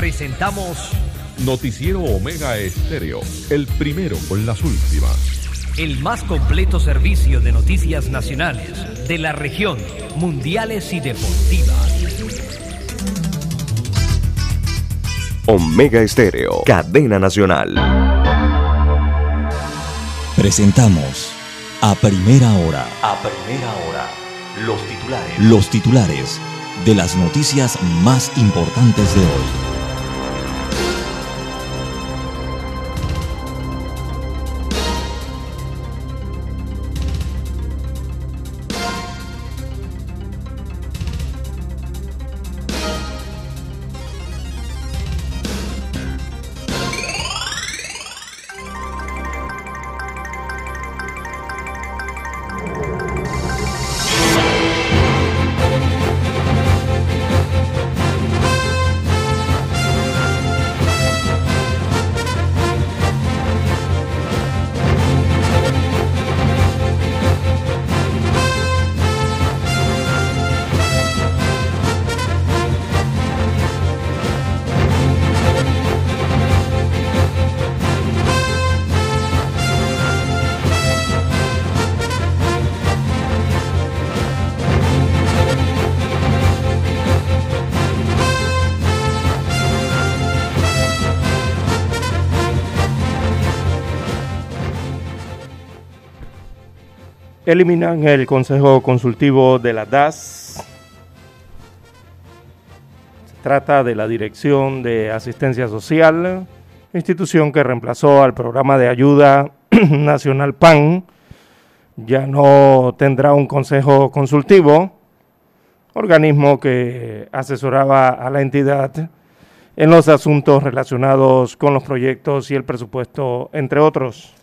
Presentamos Noticiero Omega Estéreo, el primero con las últimas. el más completo servicio de noticias nacionales, de la región, mundiales y deportivas. Omega Estéreo, cadena nacional. Presentamos a primera hora A primera hora, los titulares. los titulares de las noticias más importantes de hoy. Eliminan el Consejo Consultivo de la DAS. Se trata de la Dirección de Asistencia Social, institución que reemplazó al programa de ayuda nacional PAN. Ya no tendrá un Consejo Consultivo, organismo que asesoraba a la entidad en los asuntos relacionados con los proyectos y el presupuesto, entre otros.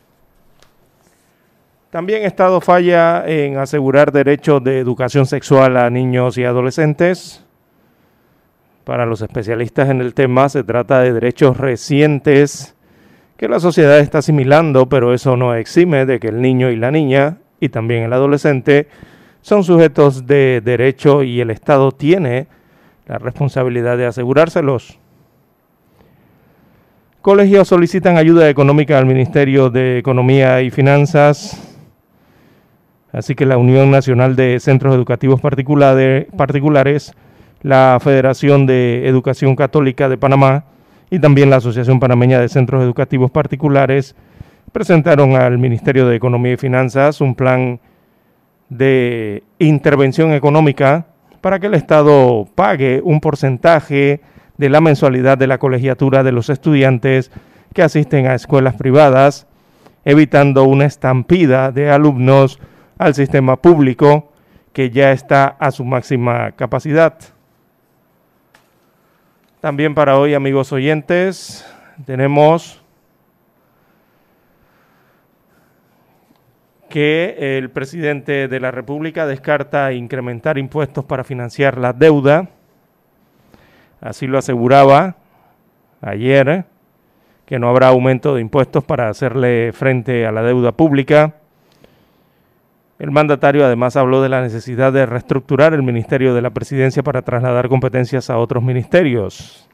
También Estado falla en asegurar derechos de educación sexual a niños y adolescentes. Para los especialistas en el tema se trata de derechos recientes que la sociedad está asimilando, pero eso no exime de que el niño y la niña, y también el adolescente, son sujetos de derecho y el Estado tiene la responsabilidad de asegurárselos. Colegios solicitan ayuda económica al Ministerio de Economía y Finanzas. Así que la Unión Nacional de Centros Educativos Particulares, la Federación de Educación Católica de Panamá y también la Asociación Panameña de Centros Educativos Particulares presentaron al Ministerio de Economía y Finanzas un plan de intervención económica para que el Estado pague un porcentaje de la mensualidad de la colegiatura de los estudiantes que asisten a escuelas privadas, evitando una estampida de alumnos al sistema público que ya está a su máxima capacidad. También para hoy, amigos oyentes, tenemos que el presidente de la República descarta incrementar impuestos para financiar la deuda. Así lo aseguraba ayer, que no habrá aumento de impuestos para hacerle frente a la deuda pública. El mandatario además habló de la necesidad de reestructurar el Ministerio de la Presidencia para trasladar competencias a otros ministerios.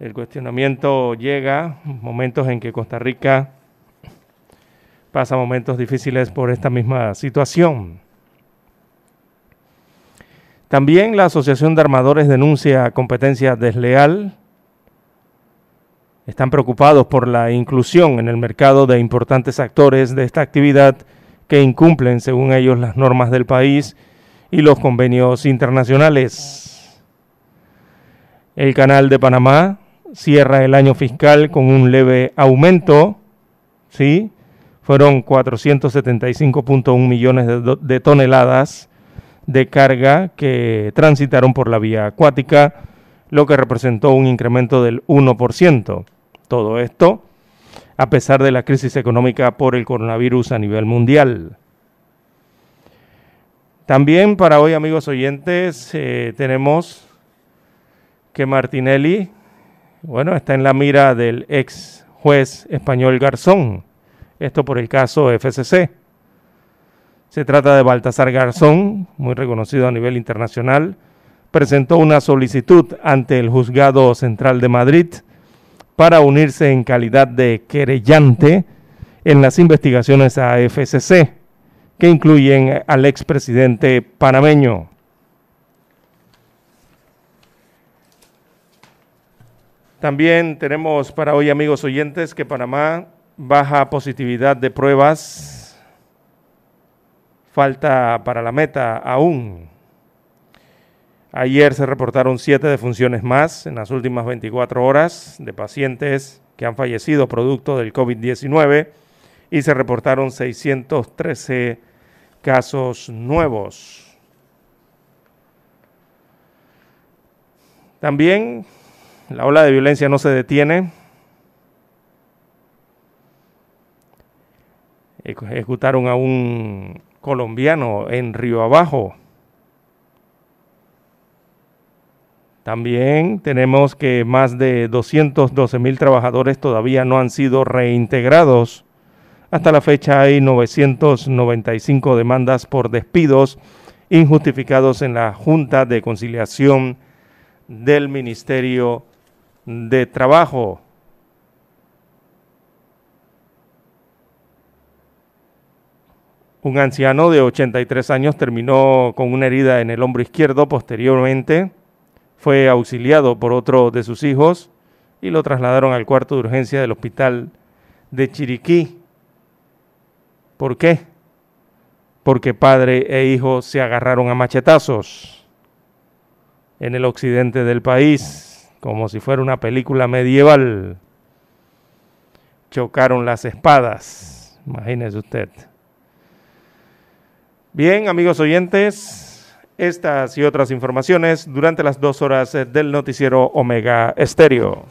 El cuestionamiento llega en momentos en que Costa Rica pasa momentos difíciles por esta misma situación. También la Asociación de Armadores denuncia competencia desleal. Están preocupados por la inclusión en el mercado de importantes actores de esta actividad que incumplen, según ellos, las normas del país y los convenios internacionales. El canal de Panamá cierra el año fiscal con un leve aumento, ¿sí? Fueron 475.1 millones de, de toneladas de carga que transitaron por la vía acuática, lo que representó un incremento del 1%. Todo esto a pesar de la crisis económica por el coronavirus a nivel mundial. También para hoy, amigos oyentes, eh, tenemos que Martinelli, bueno, está en la mira del ex juez español Garzón, esto por el caso FCC. Se trata de Baltasar Garzón, muy reconocido a nivel internacional, presentó una solicitud ante el Juzgado Central de Madrid para unirse en calidad de querellante en las investigaciones a FCC, que incluyen al expresidente panameño. También tenemos para hoy, amigos oyentes, que Panamá baja positividad de pruebas. Falta para la meta aún. Ayer se reportaron siete defunciones más en las últimas 24 horas de pacientes que han fallecido producto del COVID-19 y se reportaron 613 casos nuevos. También la ola de violencia no se detiene. Ejecutaron a un colombiano en Río Abajo. También tenemos que más de 212 mil trabajadores todavía no han sido reintegrados. Hasta la fecha hay 995 demandas por despidos injustificados en la Junta de Conciliación del Ministerio de trabajo. Un anciano de 83 años terminó con una herida en el hombro izquierdo. Posteriormente fue auxiliado por otro de sus hijos y lo trasladaron al cuarto de urgencia del hospital de Chiriquí. ¿Por qué? Porque padre e hijo se agarraron a machetazos en el occidente del país como si fuera una película medieval. Chocaron las espadas, imagínese usted. Bien, amigos oyentes, estas y otras informaciones durante las dos horas del noticiero Omega Estéreo.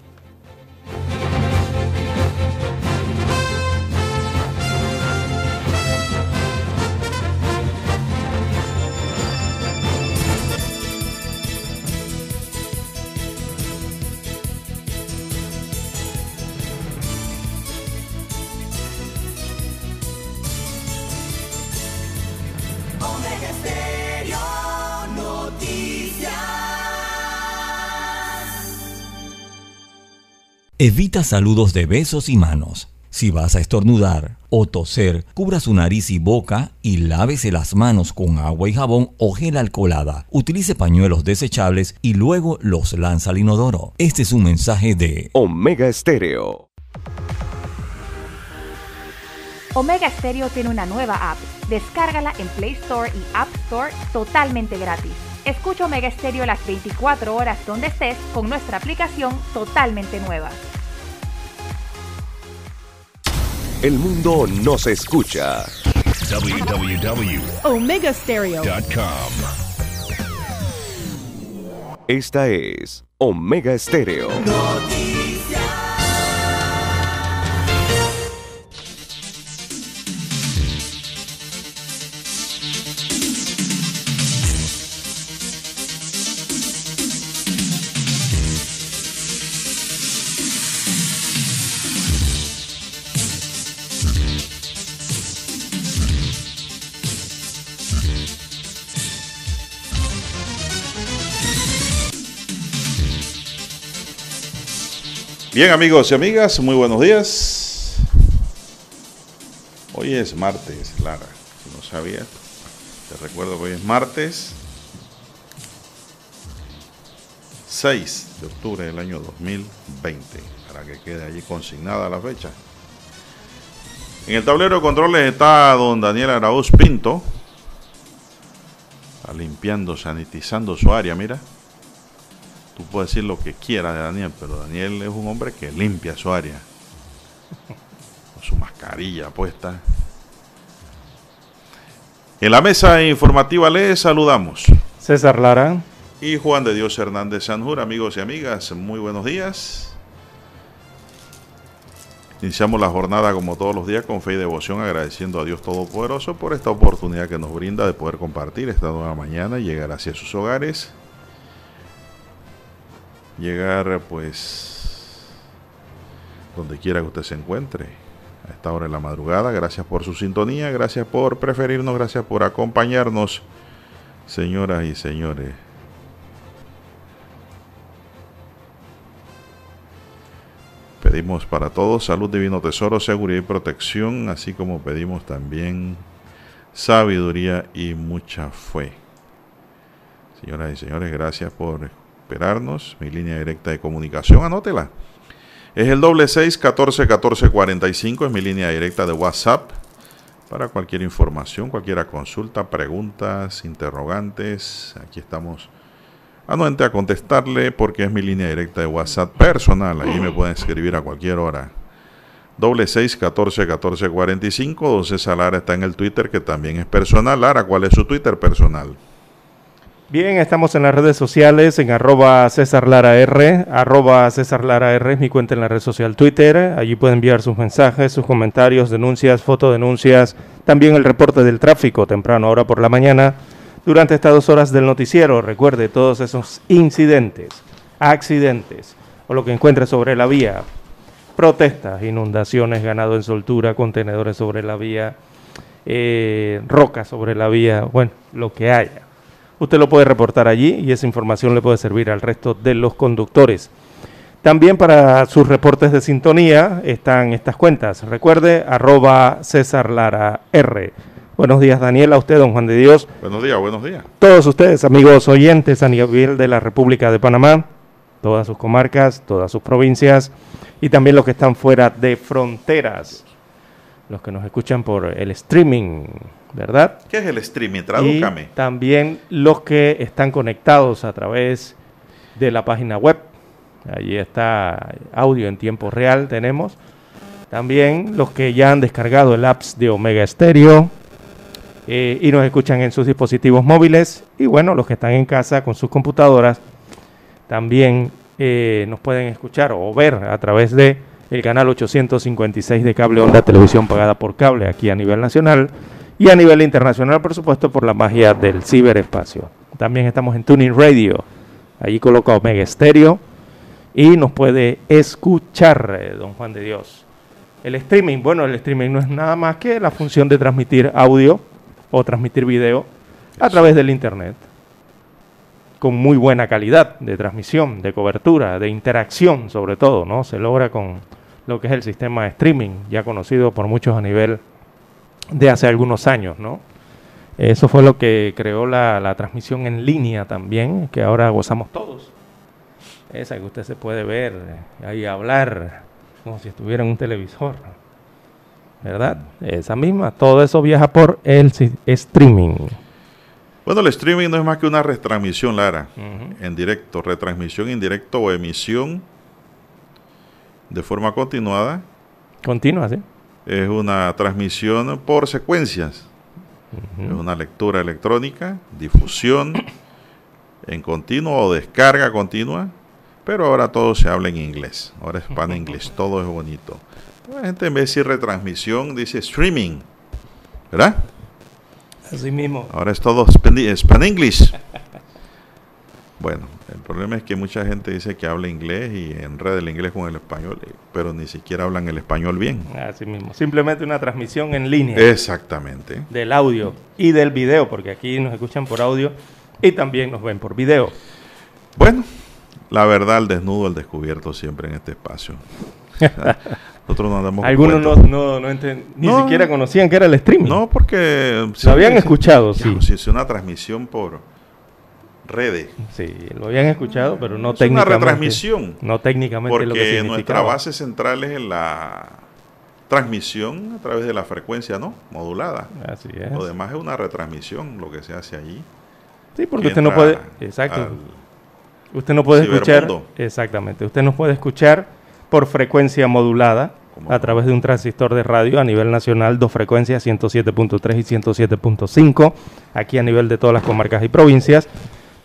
Evita saludos de besos y manos. Si vas a estornudar o toser, cubra su nariz y boca y lávese las manos con agua y jabón o gel alcoholada. Utilice pañuelos desechables y luego los lanza al inodoro. Este es un mensaje de Omega Estéreo. Omega Stereo tiene una nueva app. Descárgala en Play Store y App Store totalmente gratis. Escucha Omega Stereo las 24 horas donde estés con nuestra aplicación totalmente nueva. El mundo nos escucha. www.omegastereo.com Esta es Omega Estéreo. Bien amigos y amigas, muy buenos días. Hoy es martes, Lara, no sabía. Te recuerdo que hoy es martes 6 de octubre del año 2020, para que quede allí consignada la fecha. En el tablero de controles está don Daniel Arauz Pinto, limpiando, sanitizando su área, mira. Tú puedes decir lo que quieras de Daniel, pero Daniel es un hombre que limpia su área. Con su mascarilla puesta. En la mesa informativa les saludamos. César Lara. Y Juan de Dios Hernández Sanjur, amigos y amigas, muy buenos días. Iniciamos la jornada como todos los días con fe y devoción, agradeciendo a Dios Todopoderoso por esta oportunidad que nos brinda de poder compartir esta nueva mañana y llegar hacia sus hogares llegar pues donde quiera que usted se encuentre a esta hora de la madrugada. Gracias por su sintonía, gracias por preferirnos, gracias por acompañarnos, señoras y señores. Pedimos para todos salud, divino tesoro, seguridad y protección, así como pedimos también sabiduría y mucha fe. Señoras y señores, gracias por esperarnos. Mi línea directa de comunicación, anótela. Es el doble seis catorce catorce cuarenta y cinco, es mi línea directa de WhatsApp para cualquier información, cualquier consulta, preguntas, interrogantes. Aquí estamos anuente a contestarle porque es mi línea directa de WhatsApp personal. Ahí me pueden escribir a cualquier hora. Doble seis catorce catorce cuarenta y cinco. Don César Lara está en el Twitter que también es personal. Lara, ¿cuál es su Twitter personal? Bien, estamos en las redes sociales en arroba César R, arroba César R es mi cuenta en la red social Twitter, allí pueden enviar sus mensajes, sus comentarios, denuncias, fotodenuncias, también el reporte del tráfico temprano ahora por la mañana, durante estas dos horas del noticiero, recuerde todos esos incidentes, accidentes o lo que encuentre sobre la vía, protestas, inundaciones, ganado en soltura, contenedores sobre la vía, eh, rocas sobre la vía, bueno, lo que haya Usted lo puede reportar allí y esa información le puede servir al resto de los conductores. También para sus reportes de sintonía están estas cuentas. Recuerde, arroba César Lara R. Buenos días, Daniel, a usted, don Juan de Dios. Buenos días, buenos días. Todos ustedes, amigos oyentes a nivel de la República de Panamá, todas sus comarcas, todas sus provincias y también los que están fuera de fronteras, los que nos escuchan por el streaming ¿verdad? ¿Qué es el streaming? Tradúcame. Y también los que están conectados a través de la página web. Allí está audio en tiempo real, tenemos. También los que ya han descargado el apps de Omega Stereo eh, y nos escuchan en sus dispositivos móviles. Y bueno, los que están en casa con sus computadoras también eh, nos pueden escuchar o ver a través de el canal 856 de Cable Onda Televisión pagada por cable aquí a nivel nacional y a nivel internacional, por supuesto, por la magia del ciberespacio. También estamos en Tuning Radio, allí coloca Omega Stereo y nos puede escuchar, eh, don Juan de Dios. El streaming, bueno, el streaming no es nada más que la función de transmitir audio o transmitir video a través del Internet, con muy buena calidad de transmisión, de cobertura, de interacción sobre todo, ¿no? Se logra con lo que es el sistema de streaming, ya conocido por muchos a nivel de hace algunos años, ¿no? Eso fue lo que creó la, transmisión en línea también, que ahora gozamos todos. Esa que usted se puede ver eh, ahí hablar como si estuviera en un televisor. ¿Verdad? Esa misma. Todo eso viaja por el streaming. Bueno, el streaming no es más que una retransmisión, Lara, en directo, retransmisión en directo o emisión de forma continuada. Continua, sí es una transmisión por secuencias. Es una lectura electrónica, difusión en continuo o descarga continua, pero ahora todo se habla en inglés. Ahora es pan inglés, todo es bonito. La gente en vez de decir retransmisión dice streaming, ¿verdad? Así mismo. Ahora es todo span English. Bueno, problema es que mucha gente dice que habla inglés y enreda el inglés con el español, eh, pero ni siquiera hablan el español bien. Así mismo. Simplemente una transmisión en línea. Exactamente. Del audio y del video, porque aquí nos escuchan por audio y también nos ven por video. Bueno, la verdad, el desnudo, el descubierto siempre en este espacio. Nosotros no andamos Algunos no, no, ni siquiera conocían que era el streaming. No, porque... Lo habían escuchado, sí. Si es una transmisión por redes. Sí, lo habían escuchado, pero no técnicamente. una retransmisión. No técnicamente porque lo que nuestra base central es en la transmisión a través de la frecuencia, ¿no? Modulada. Así es. Lo demás es una retransmisión, lo que se hace allí. Sí, porque usted no puede. Exacto. Usted no puede escuchar. Exactamente. Usted no puede escuchar por frecuencia modulada a través de un transistor de radio a nivel nacional, dos frecuencias, 107.3 y 107.5, aquí a nivel de todas las comarcas y provincias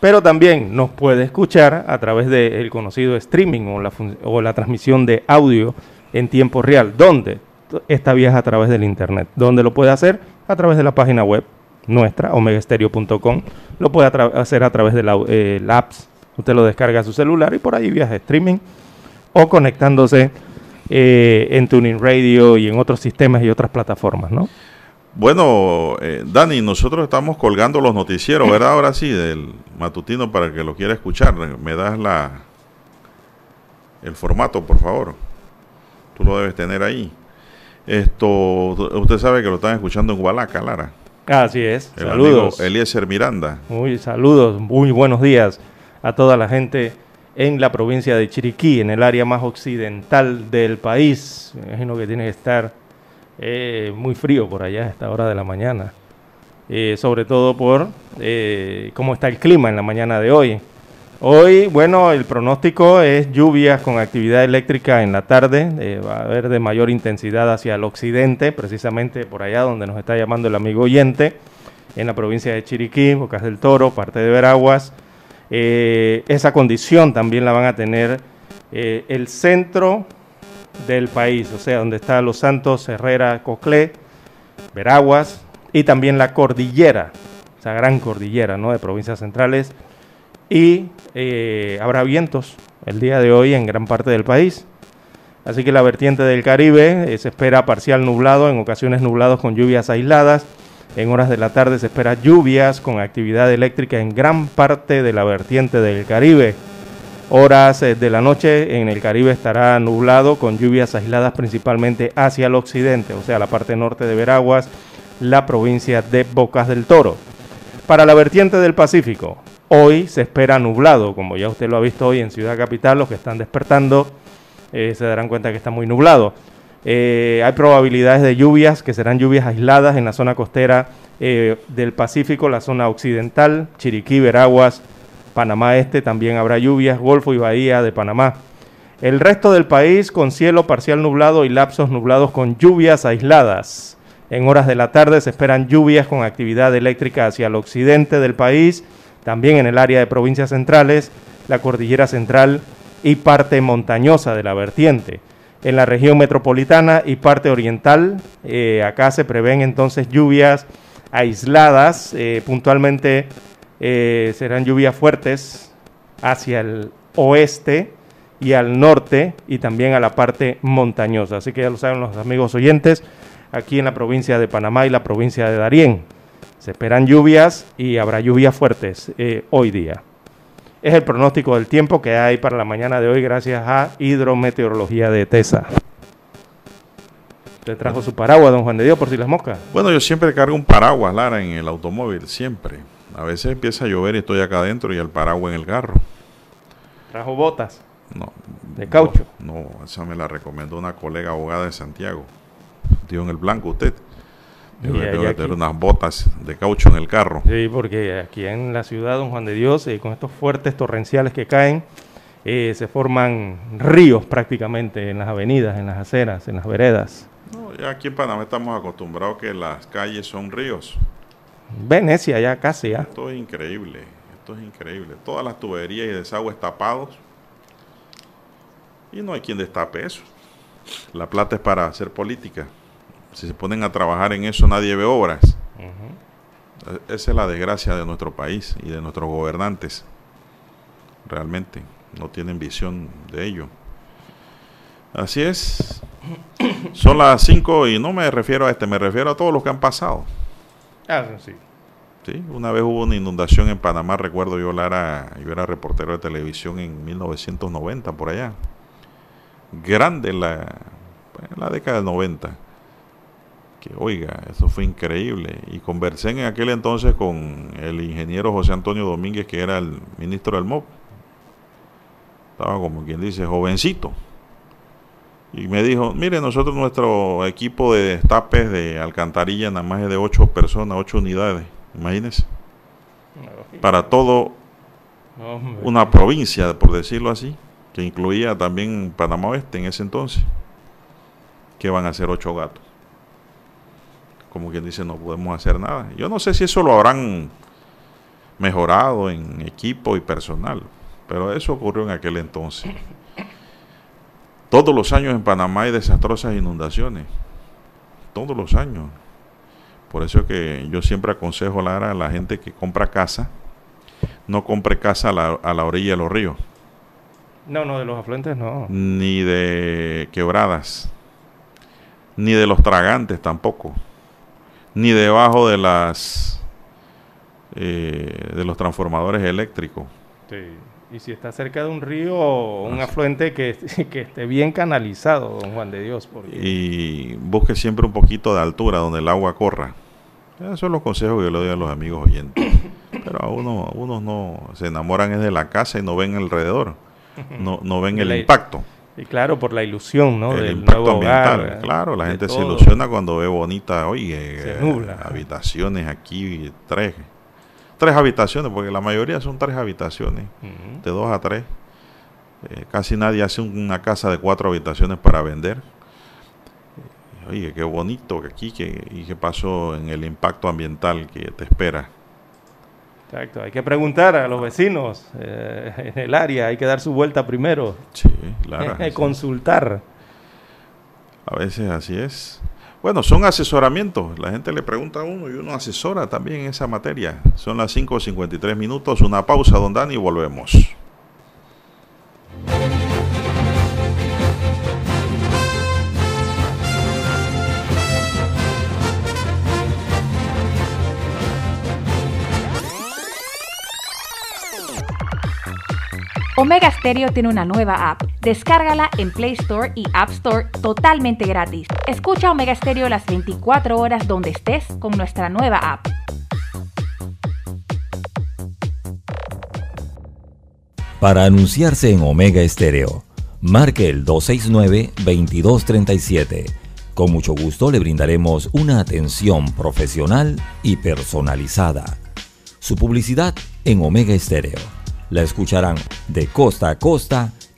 pero también nos puede escuchar a través del conocido streaming o la, transmisión de audio en tiempo real. ¿Dónde? Esta viaja a través del Internet. ¿Dónde lo puede hacer? A través de la página web nuestra, omegastereo.com. Lo puede hacer a través de la, eh, apps. Usted lo descarga a su celular y por ahí viaja streaming o conectándose eh, en Tuning Radio y en otros sistemas y otras plataformas, ¿no? Bueno, eh, Dani, nosotros estamos colgando los noticieros, ¿verdad? Ahora sí, del matutino para que lo quiera escuchar. Me das la el formato, por favor. tú lo debes tener ahí. Esto, usted sabe que lo están escuchando en Hualaca, Lara. Así es. El saludos. amigo Eliezer Miranda. Muy saludos, muy buenos días a toda la gente en la provincia de Chiriquí, en el área más occidental del país. Me imagino que tiene que estar eh, muy frío por allá a esta hora de la mañana. Eh, sobre todo por eh, cómo está el clima en la mañana de hoy. Hoy, bueno, el pronóstico es lluvias con actividad eléctrica en la tarde. va a haber de mayor intensidad hacia el occidente, precisamente por allá donde nos está llamando el amigo oyente, en la provincia de Chiriquí, Bocas del Toro, parte de Veraguas. esa condición también la van a tener el centro del país, o sea, donde está Los Santos, Herrera, Coclé, Veraguas y también la cordillera, esa gran cordillera ¿no? de provincias centrales. Y eh, habrá vientos el día de hoy en gran parte del país. Así que la vertiente del Caribe eh, se espera parcial nublado, en ocasiones nublados con lluvias aisladas. En horas de la tarde se espera lluvias con actividad eléctrica en gran parte de la vertiente del Caribe. Horas eh, de la noche en el Caribe estará nublado con lluvias aisladas principalmente hacia el occidente, o sea, la parte norte de Veraguas, la provincia de Bocas del Toro. Para la vertiente del Pacífico, hoy se espera nublado, como ya usted lo ha visto hoy en Ciudad Capital, los que están despertando eh, se darán cuenta que está muy nublado. Eh, hay probabilidades de lluvias que serán lluvias aisladas en la zona costera del Pacífico, la zona occidental, Chiriquí, Veraguas, Panamá Este también habrá lluvias, Golfo y Bahía de Panamá. El resto del país con cielo parcial nublado y lapsos nublados con lluvias aisladas. En horas de la tarde se esperan lluvias con actividad eléctrica hacia el occidente del país, también en el área de provincias centrales, la cordillera central y parte montañosa de la vertiente. En la región metropolitana y parte oriental, eh, acá se prevén entonces lluvias aisladas, eh, puntualmente eh, serán lluvias fuertes hacia el oeste y al norte y también a la parte montañosa. Así que ya lo saben los amigos oyentes, aquí en la provincia de Panamá y la provincia de Darién. Se esperan lluvias y habrá lluvias fuertes eh, hoy día. Es el pronóstico del tiempo que hay para la mañana de hoy gracias a Hidrometeorología de TESA. ¿Te trajo su paraguas, don Juan de Dios, por si las moscas? Bueno, yo siempre cargo un paraguas, Lara, en el automóvil, siempre. A veces empieza a llover y estoy acá adentro y el paraguas en el carro. ¿Trajo botas? No. ¿De caucho? No, esa me la recomendó una colega abogada de Santiago. Tío en el blanco usted. Yo que tener unas botas de caucho en el carro. Sí, porque aquí en la ciudad, don Juan de Dios, eh, con estos fuertes torrenciales que caen, eh, se forman ríos prácticamente en las avenidas, en las aceras, en las veredas. No, ya aquí en Panamá estamos acostumbrados que las calles son ríos. Venecia ya casi ya. Esto es increíble, esto es increíble. Todas las tuberías y desagües tapados y no hay quien destape eso. La plata es para hacer política. Si se ponen a trabajar en eso nadie ve obras. Esa es la desgracia de nuestro país y de nuestros gobernantes. Realmente no tienen visión de ello. Así es. Son las 5 y no me refiero a este, me refiero a todos los que han pasado. Ah, sí. Sí, una vez hubo una inundación en Panamá, recuerdo yo, Lara, yo era reportero de televisión en 1990, por allá. Grande la, en la década del 90. Que oiga, eso fue increíble. Y conversé en aquel entonces con el ingeniero José Antonio Domínguez, que era el ministro del MOP. Estaba como quien dice, jovencito y me dijo, mire, nosotros nuestro equipo de destapes de alcantarilla nada más es de ocho personas, ocho unidades, imagínense. Para todo una provincia, por decirlo así, que incluía también Panamá Oeste en ese entonces, que van a ser ocho gatos. Como quien dice, no podemos hacer nada. Yo no sé si eso lo habrán mejorado en equipo y personal, pero eso ocurrió en aquel entonces. Todos los años en Panamá hay desastrosas inundaciones. Todos los años. Por eso es que yo siempre aconsejo a la gente que compra casa, no compre casa a la, a la orilla de los ríos. No, no, de los afluentes no. Ni de quebradas. Ni de los tragantes tampoco. Ni debajo de las eh, de los transformadores eléctricos. Sí. Y si está cerca de un río o un afluente que, que, esté bien canalizado, don Juan de Dios. Y busque siempre un poquito de altura donde el agua corra. Esos son los consejos que yo le doy a los amigos oyentes. Pero a uno, unos no se enamoran es de la casa y no ven alrededor. No, no ven el impacto. Y claro, por la ilusión, ¿no? El impacto ambiental. claro, la gente se ilusiona cuando ve bonita, oye, habitaciones aquí, tres, tres habitaciones, porque la mayoría son tres habitaciones, de dos a tres. Eh, casi nadie hace una casa de cuatro habitaciones para vender. Oye, qué bonito que aquí, que, y qué pasó en el impacto ambiental que te espera. Exacto, hay que preguntar a los vecinos eh, en el área, hay que dar su vuelta primero. Sí, claro. consultar. A veces así es. Bueno, son asesoramientos. La gente le pregunta a uno y uno asesora también en esa materia. Son las 5.53 minutos. Una pausa, don Dani, y volvemos. Omega Stereo tiene una nueva app. Descárgala en Play Store y App Store totalmente gratis. Escucha Omega Stereo las 24 horas donde estés con nuestra nueva app. Para anunciarse en Omega Stereo, marque el 269-2237. Con mucho gusto le brindaremos una atención profesional y personalizada. Su publicidad en Omega Stereo la escucharán de costa a costa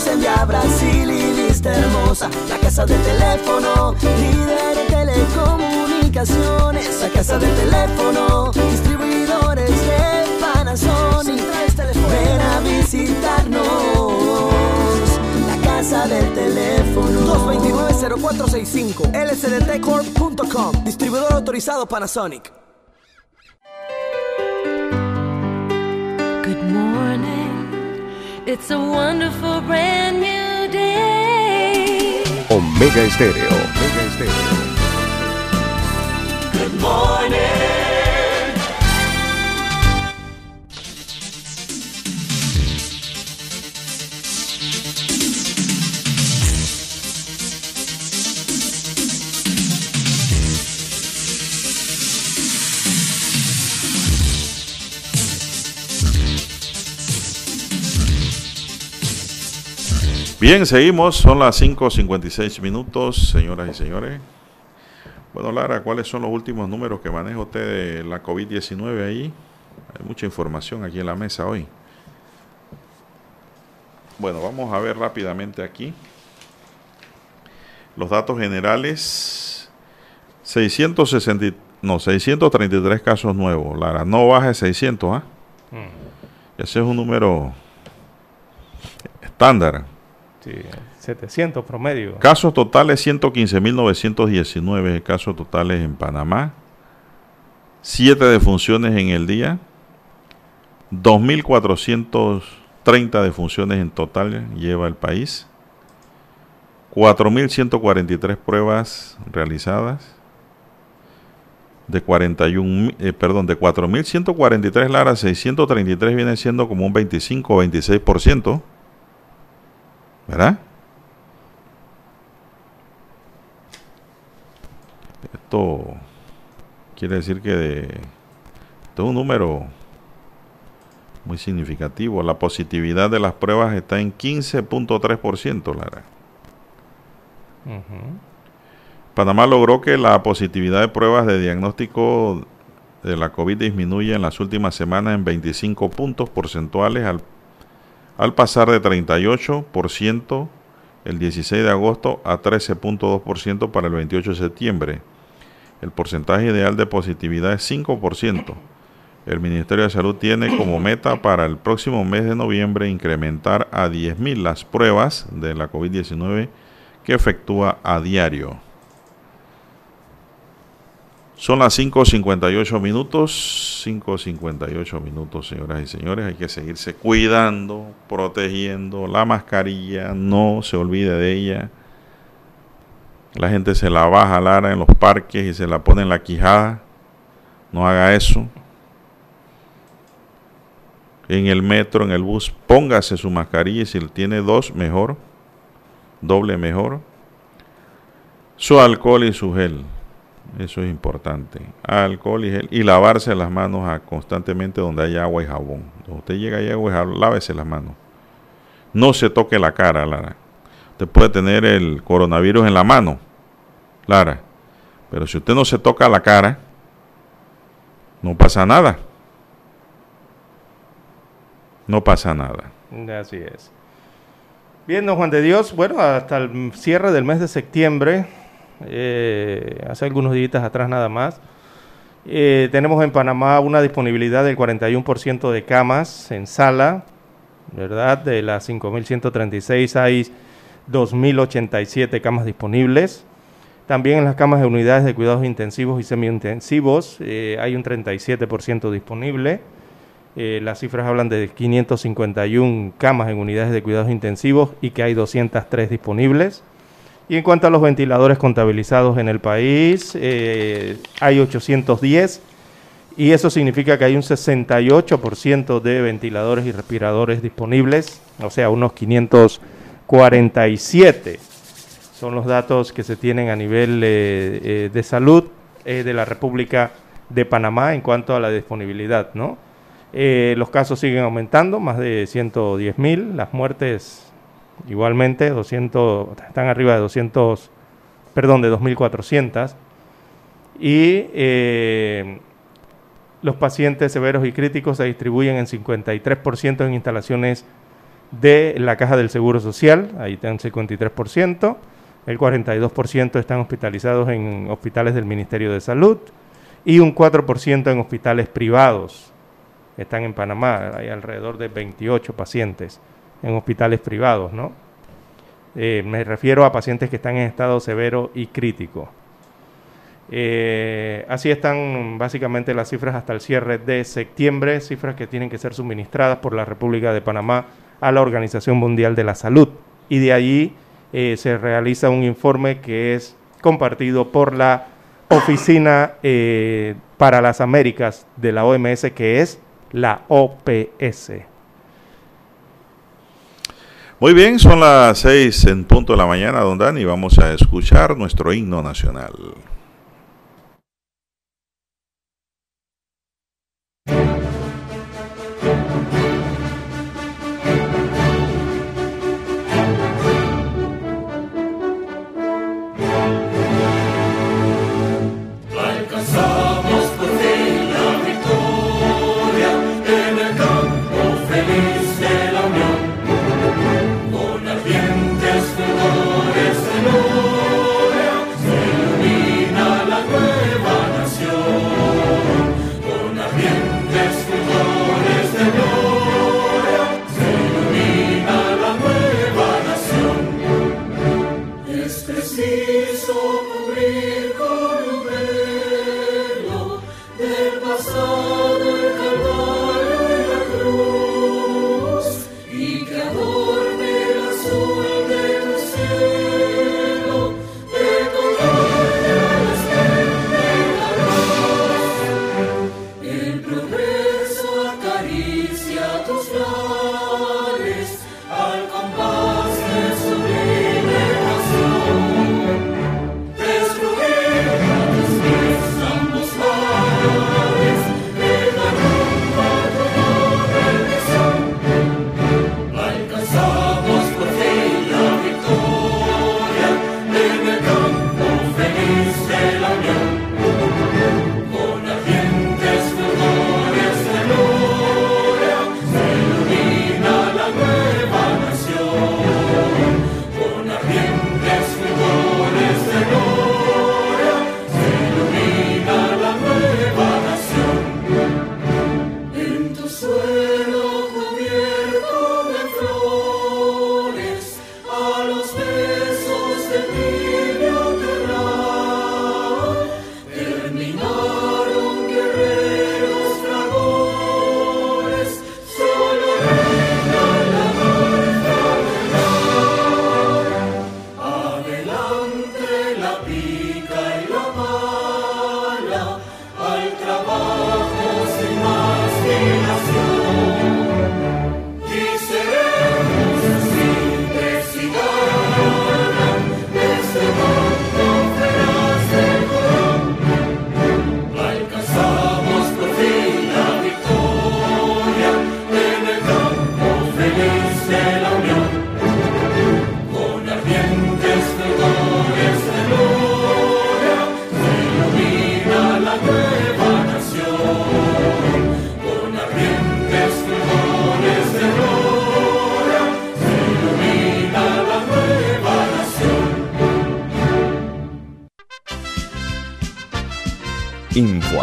ubicados en Via Brasil y Vista Hermosa. La casa del teléfono, líder en telecomunicaciones. La casa del teléfono, distribuidores de Panasonic. Ven a visitarnos. La casa del teléfono 229-0465 lsdtcorp.com Distribuidor autorizado Panasonic It's a wonderful brand new day. Omega Estéreo. Omega Estéreo. Bien, seguimos, son las 5.56 minutos, señoras y señores. Bueno, Lara, ¿cuáles son los últimos números que maneja usted de la COVID-19 ahí? Hay mucha información aquí en la mesa hoy. Bueno, vamos a ver rápidamente aquí. Los datos generales, 660, no, 633 casos nuevos, Lara. No baje 600, ¿ah? Ese es un número estándar. Sí, 700 promedio. Casos totales 115.919 casos totales en Panamá. 7 defunciones en el día. 2.430 defunciones en total lleva el país. 4.143 pruebas realizadas. De 41, eh, perdón, de 4.143 Lara, 633 viene siendo como un 25 o 26%. ¿Verdad? Esto quiere decir que de, esto es un número muy significativo. La positividad de las pruebas está en 15.3%, Lara. Panamá logró que la positividad de pruebas de diagnóstico de la COVID disminuya en las últimas semanas en 25 puntos porcentuales al al pasar de 38% el 16 de agosto a 13.2% para el 28 de septiembre. El porcentaje ideal de positividad es 5%. El Ministerio de Salud tiene como meta para el próximo mes de noviembre incrementar a 10.000 las pruebas de la COVID-19 que efectúa a diario. Son las 5.58 minutos, 5.58 minutos, señoras y señores. Hay que seguirse cuidando, protegiendo la mascarilla, no se olvide de ella. La gente se la va a jalar en los parques y se la pone en la quijada. No haga eso en el metro, en el bus, póngase su mascarilla y si tiene dos, mejor, doble mejor. Su alcohol y su gel, eso es importante. Alcohol y gel y lavarse las manos constantemente donde haya agua y jabón. Donde usted llega y agua y jabón, lávese las manos. No se toque la cara, Lara. Usted puede tener el coronavirus en la mano, Lara. Pero si usted no se toca la cara, no pasa nada no pasa nada. Así es. Bien, don Juan de Dios, bueno, hasta el cierre del mes de septiembre, eh, hace algunos días atrás nada más, eh, tenemos en Panamá una disponibilidad del 41% de camas en sala, ¿verdad? De las 5.136 hay 2.087 camas disponibles. También en las camas de unidades de cuidados intensivos y semi-intensivos eh, hay un 37% disponible. Las cifras hablan de 551 camas en unidades de cuidados intensivos y que hay 203 disponibles. Y en cuanto a los ventiladores contabilizados en el país, eh, hay 810 y eso significa que hay un 68% de ventiladores y respiradores disponibles, o sea, unos 547 son los datos que se tienen a nivel eh, de salud de la República de Panamá en cuanto a la disponibilidad, ¿no? Eh, los casos siguen aumentando, más de 110 mil. Las muertes igualmente, 200, están arriba de 200, perdón, de 2.400. Y eh, los pacientes severos y críticos se distribuyen en 53% en instalaciones de la Caja del Seguro Social, ahí están 53%. El 42% están hospitalizados en hospitales del Ministerio de Salud y un 4% en hospitales privados están en Panamá. Hay alrededor de 28 pacientes en hospitales privados, ¿no? Eh, me refiero a pacientes que están en estado severo y crítico. Eh, así están básicamente las cifras hasta el cierre de septiembre, cifras que tienen que ser suministradas por la República de Panamá a la Organización Mundial de la Salud. Y de allí eh, se realiza un informe que es compartido por la Oficina para las Américas de la OMS, que es la OPS. Muy bien, son las seis en punto de la mañana, don Dani. Vamos a escuchar nuestro himno nacional.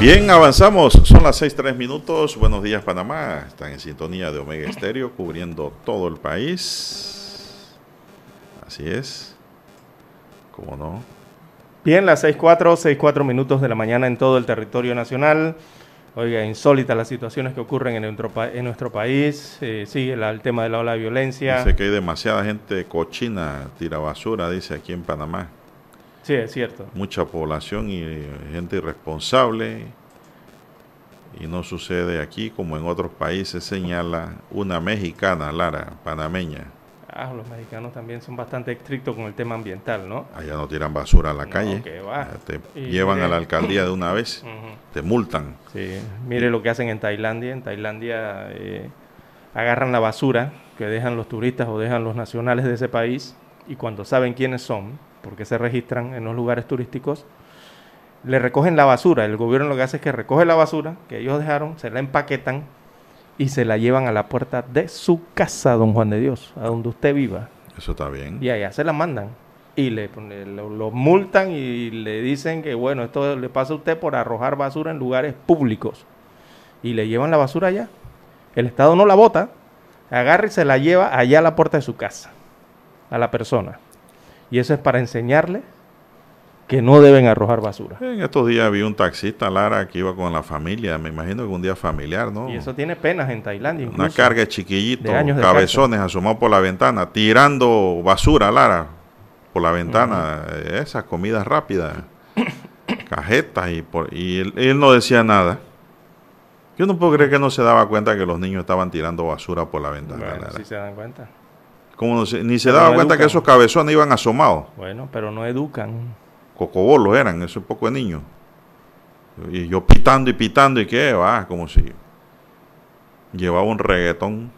Bien, avanzamos. Son las 6:3 minutos. Buenos días, Panamá. Están en sintonía de Omega Estéreo, cubriendo todo el país. Así es. ¿Cómo no? Bien, las 6:04, 6:04 minutos de la mañana en todo el territorio nacional. Oiga, insólita las situaciones que ocurren en nuestro, pa- en nuestro país. Eh, sigue la- el tema de la ola de violencia. Dice que hay demasiada gente cochina, tira basura, dice aquí en Panamá. Sí, es cierto. Mucha población y gente irresponsable. Y no sucede aquí como en otros países, señala una mexicana, Lara, panameña. Ah, los mexicanos también son bastante estrictos con el tema ambiental, ¿no? Allá no tiran basura a la No, calle. que va. Te Y llevan a la alcaldía de una vez. Te multan. Sí, mire lo que hacen en Tailandia. En Tailandia eh, agarran la basura que dejan los turistas o dejan los nacionales de ese país y cuando saben quiénes son, porque se registran en los lugares turísticos, le recogen la basura. El gobierno lo que hace es que recoge la basura que ellos dejaron, se la empaquetan y se la llevan a la puerta de su casa, don Juan de Dios, a donde usted viva. Eso está bien. Y allá se la mandan. Y le, lo, lo multan y le dicen que, bueno, esto le pasa a usted por arrojar basura en lugares públicos. Y le llevan la basura allá. El Estado no la bota, agarra y se la lleva allá a la puerta de su casa, a la persona. Y eso es para enseñarle que no deben arrojar basura. En estos días vi un taxista, Lara, que iba con la familia. Me imagino que un día familiar, ¿no? Y eso tiene penas en Tailandia. Una carga de chiquillitos, cabezones asomados por la ventana, tirando basura, Lara, por la ventana, esas comidas rápidas, cajetas, y, por, y él, él no decía nada. Yo no puedo creer que no se daba cuenta que los niños estaban tirando basura por la ventana. Bueno, Lara. si se dan cuenta. Como no se- ni se Pero daba no cuenta que esos cabezones iban asomados. Bueno, pero no educan. Cocobolos eran, esos pocos de niños. Y yo pitando y pitando y qué, va, como si llevaba un reggaetón,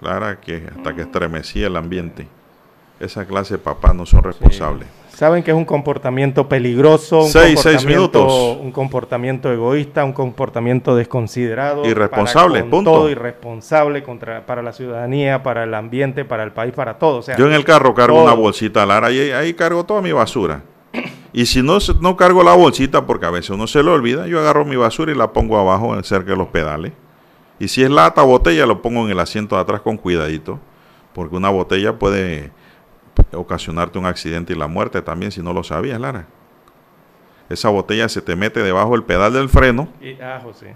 Clara, que hasta que estremecía el ambiente. Esa clase de papás no son responsables. Saben que es un comportamiento peligroso, un, Seis, seis minutos. un comportamiento egoísta, un comportamiento desconsiderado, Irresponsable, para punto. todo irresponsable contra para la ciudadanía, para el ambiente, para el país, para todo. O sea, Yo en el carro cargo todo. una bolsita, Lara, y ahí, cargo toda mi basura. Y si no, se- no cargo la bolsita, porque a veces uno se lo olvida, yo agarro mi basura y la pongo abajo cerca de los pedales. Y si es lata botella, lo pongo en el asiento de atrás con cuidadito, porque una botella puede ocasionarte un accidente y la muerte también, si no lo sabías, Lara. Esa botella se te mete debajo del pedal del freno, Y, ah, José.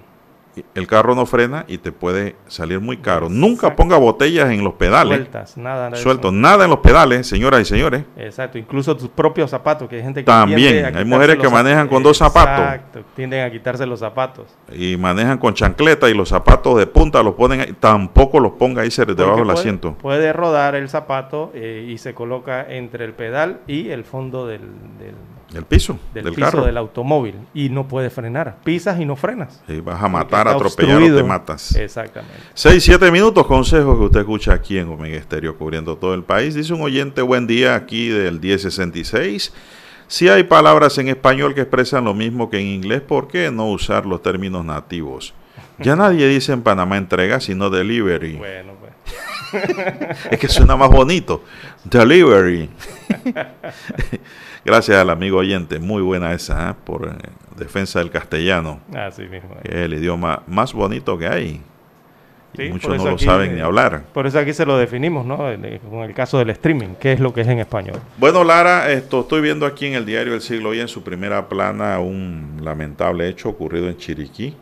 El carro no frena y te puede salir muy caro. Nunca ponga botellas en los pedales. Sueltas, nada. Suelto, nada en los pedales, señoras y señores. Exacto, incluso tus propios zapatos, que hay gente que También, a hay mujeres que manejan con dos zapatos. Exacto, tienden a quitarse los zapatos. Y manejan con chancleta y los zapatos de punta los ponen ahí. Tampoco los ponga ahí debajo Porque del puede- asiento. Puede rodar el zapato eh, y se coloca entre el pedal y el fondo del, del, El piso del del, piso carro. del automóvil y no puede frenar. Pisas y no frenas. Y vas a matar, atropellar o te matas. Exactamente. 6, 7 minutos, consejos que usted escucha aquí en Omega Estéreo cubriendo todo el país. Dice un oyente, buen día aquí del 1066. Si hay palabras en español que expresan lo mismo que en inglés, ¿por qué no usar los términos nativos? Ya nadie dice en Panamá entrega, sino delivery. Bueno, pues. Es que suena más bonito. Delivery. Gracias al amigo oyente. Muy buena esa, ¿eh? por eh, defensa del castellano, Así mismo. que es el idioma más bonito que hay. Y muchos no lo aquí, saben ni hablar. Por eso aquí se lo definimos, ¿no? Con el caso del streaming, ¿qué es lo que es en español? Bueno, Lara, esto estoy viendo aquí en el diario El Siglo y en su primera plana un lamentable hecho ocurrido en Chiriquí.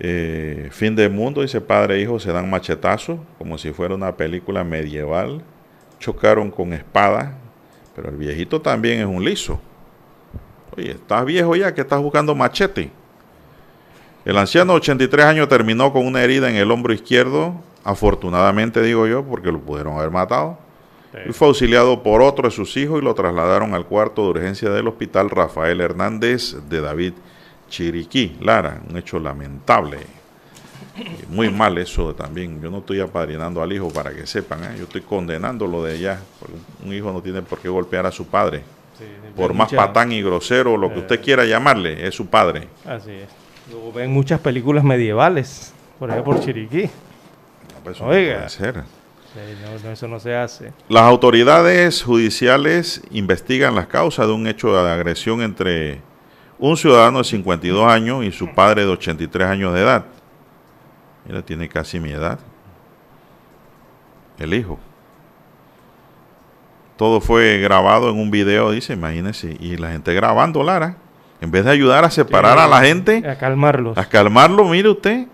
Eh, fin de mundo, dice padre e hijo, se dan machetazos, como si fuera una película medieval. Chocaron con espada, pero el viejito también es un liso. Oye, estás viejo ya que estás buscando machete. El anciano de 83 años terminó con una herida en el hombro izquierdo, afortunadamente digo yo, porque lo pudieron haber matado. Y fue auxiliado por otro de sus hijos y lo trasladaron al cuarto de urgencia del hospital Rafael Hernández de David Chiriquí, Lara, un hecho lamentable. Muy mal eso también. Yo no estoy apadrinando al hijo para que sepan, ¿eh? yo estoy condenando lo de allá. Un hijo no tiene por qué golpear a su padre. por más patán y grosero, lo que usted eh. quiera llamarle, es su padre. Así es. Luego ven muchas películas medievales, por ejemplo por Chiriquí. Pues Oiga. ser. eso no se hace. Las autoridades judiciales investigan las causas de un hecho de agresión entre un ciudadano de 52 años y su padre de 83 años de edad. Mira, tiene casi mi edad. El hijo. Todo fue grabado en un video, dice, imagínense. Y la gente grabando, Lara. En vez de ayudar a separar a la gente. A calmarlos. A calmarlo, mire usted.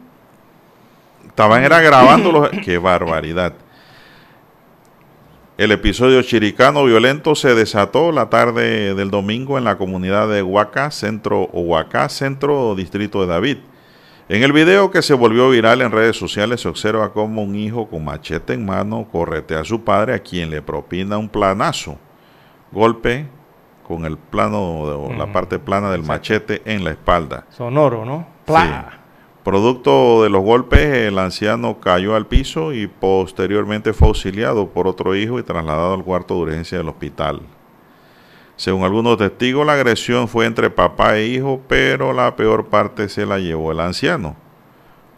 Estaban era grabándolos. ¡Qué barbaridad! El episodio chiricano violento se desató la tarde del domingo en la comunidad de Huaca, centro Huaca, centro distrito de David. En el video que se volvió viral en redes sociales se observa cómo un hijo con machete en mano corretea a su padre a quien le propina un planazo, golpe con el plano, la parte plana del machete en la espalda. Sonoro, ¿no? Producto de los golpes, el anciano cayó al piso y posteriormente fue auxiliado por otro hijo y trasladado al cuarto de urgencia del hospital. Según algunos testigos, la agresión fue entre papá e hijo, pero la peor parte se la llevó el anciano.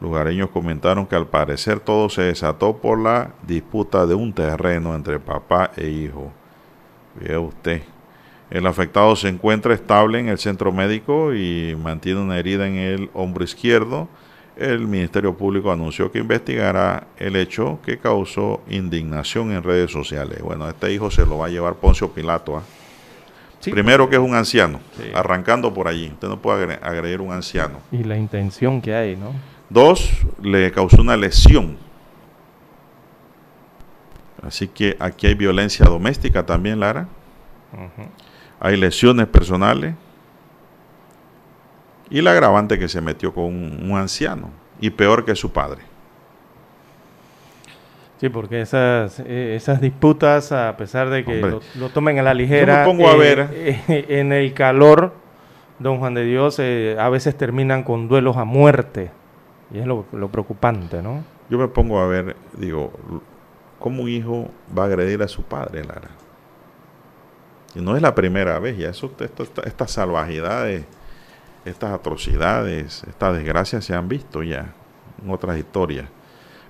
Lugareños comentaron que al parecer todo se desató por la disputa de un terreno entre papá e hijo. Vea usted. El afectado se encuentra estable en el centro médico y mantiene una herida en el hombro izquierdo. El Ministerio Público anunció que investigará el hecho que causó indignación en redes sociales. Bueno, este hijo se lo va a llevar Poncio Pilato. Primero que es un anciano, arrancando por allí. Usted no puede agredir un anciano. Y la intención que hay, ¿no? Dos, le causó una lesión. Así que aquí hay violencia doméstica también, Lara hay lesiones personales y la agravante que se metió con un, anciano y peor que su padre. Sí, porque esas, eh, esas disputas, a pesar de que lo, tomen a la ligera, pongo a eh, ver. Eh, en el calor, don Juan de Dios, a veces terminan con duelos a muerte. Y es lo, lo, preocupante, ¿no? Yo me pongo a ver, digo, ¿cómo un hijo va a agredir a su padre, Lara? Y no es la primera vez, ya eso, estas salvajidades, estas atrocidades, estas desgracias se han visto ya en otras historias.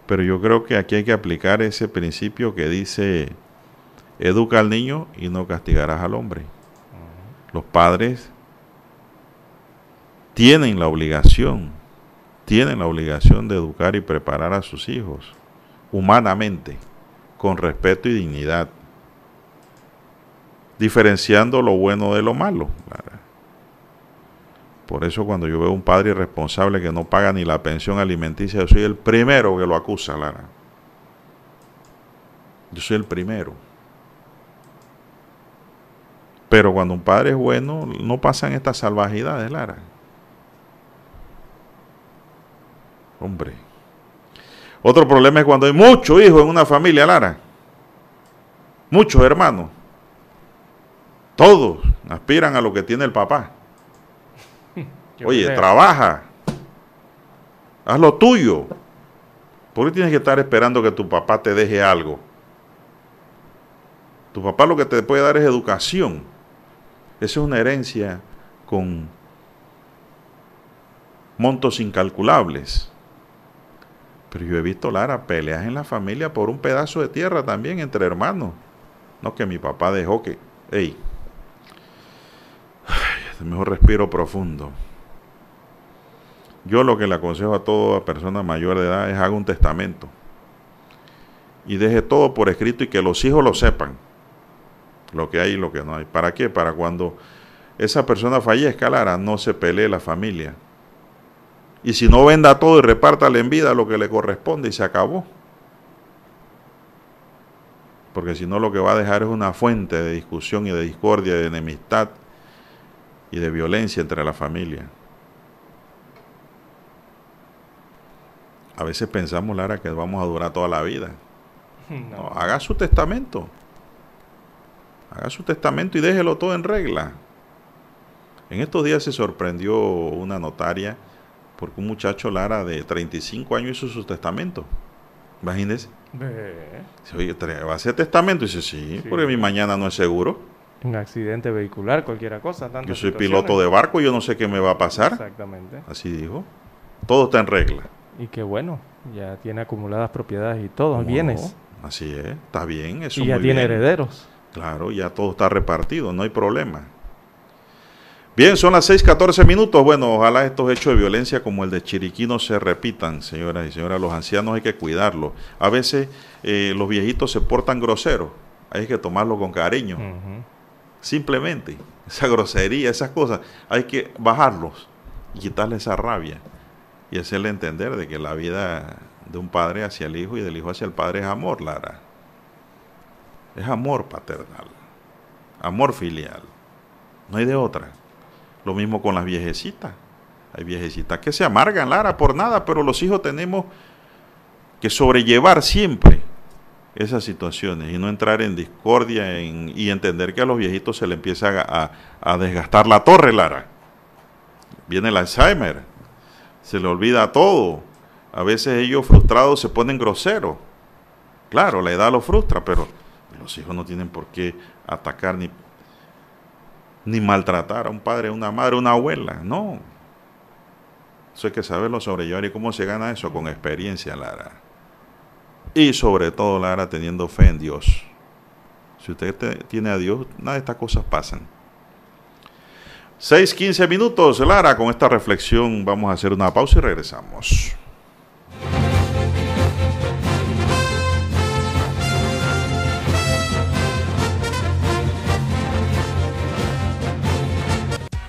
Pero yo creo que aquí hay que aplicar ese principio que dice, educa al niño y no castigarás al hombre. Los padres tienen la obligación, tienen la obligación de educar y preparar a sus hijos humanamente, con respeto y dignidad diferenciando lo bueno de lo malo. Por eso cuando yo veo un padre irresponsable que no paga ni la pensión alimenticia, yo soy el primero que lo acusa, Lara. Yo soy el primero. Pero cuando un padre es bueno, no pasan estas salvajidades, Lara. Hombre. Otro problema es cuando hay muchos hijos en una familia, Lara. Muchos hermanos. Todos aspiran a lo que tiene el papá. Oye, trabaja. Haz lo tuyo. ¿Por qué tienes que estar esperando que tu papá te deje algo? Tu papá lo que te puede dar es educación. Esa es una herencia con montos incalculables. Pero yo he visto, Lara, peleas en la familia por un pedazo de tierra también entre hermanos. No que mi papá dejó que, hey, mejor respiro profundo. Yo lo que le aconsejo a toda persona mayor de edad es haga un testamento y deje todo por escrito y que los hijos lo sepan, lo que hay y lo que no hay. ¿Para qué? Para cuando esa persona fallezca, Lara, no se pelee la familia. Y si no venda todo y repártale en vida lo que le corresponde y se acabó. Porque si no lo que va a dejar es una fuente de discusión y de discordia, de enemistad y de violencia entre la familia. A veces pensamos, Lara, que vamos a durar toda la vida. No. haga su testamento. Haga su testamento y déjelo todo en regla. En estos días se sorprendió una notaria porque un muchacho Lara de 35 años hizo su testamento. Imagínese. Dice, Oye, ¿va a hacer testamento? dice, sí, Sí. porque mi mañana no es seguro. Un accidente vehicular, cualquier cosa. Yo soy piloto de barco, yo no sé qué me va a pasar. Exactamente. Así dijo. Todo está en regla. Y qué bueno, ya tiene acumuladas propiedades y todo, ¿Cómo bienes. no? Así es, está bien, eso y ya muy tiene bien. herederos. Claro, ya todo está repartido, no hay problema. Bien, son las 6:14 minutos. Bueno, ojalá estos hechos de violencia como el de Chiriquí no se repitan, señoras y señores. Los ancianos hay que cuidarlos. A veces eh, los viejitos se portan groseros, hay que tomarlo con cariño. Simplemente, esa grosería, esas cosas, hay que bajarlos y quitarle esa rabia y hacerle entender de que la vida de un padre hacia el hijo y del hijo hacia el padre es amor, Lara. Es amor paternal, amor filial. No hay de otra. Lo mismo con las viejecitas. Hay viejecitas que se amargan, Lara, por nada, pero los hijos tenemos que sobrellevar siempre esas situaciones y no entrar en discordia y entender que a los viejitos se le empieza a desgastar la torre, Lara. Viene el Alzheimer, se le olvida todo. A veces ellos frustrados se ponen groseros. Claro, la edad los frustra, pero los hijos no tienen por qué atacar ni, ni maltratar a un padre, a una madre, a una abuela. No. Eso hay que saberlo sobrellevar. ¿Y cómo se gana eso? Con experiencia, Lara. Y sobre todo, Lara, teniendo fe en Dios. Si usted te- tiene a Dios, nada de estas cosas pasan. 6, 15 minutos, Lara. Con esta reflexión vamos a hacer una pausa y regresamos.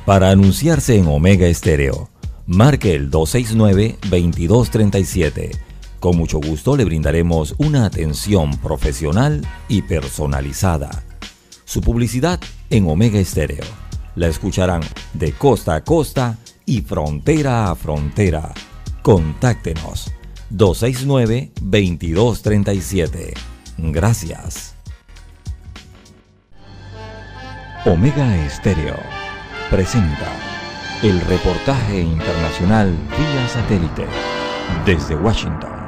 Para anunciarse en Omega Estéreo, marque el 269-2237. Con mucho gusto le brindaremos una atención profesional y personalizada. Su publicidad en Omega Estéreo. La escucharán de costa a costa y frontera a frontera. Contáctenos 269-2237. Gracias. Omega Estéreo presenta el reportaje internacional vía satélite desde Washington.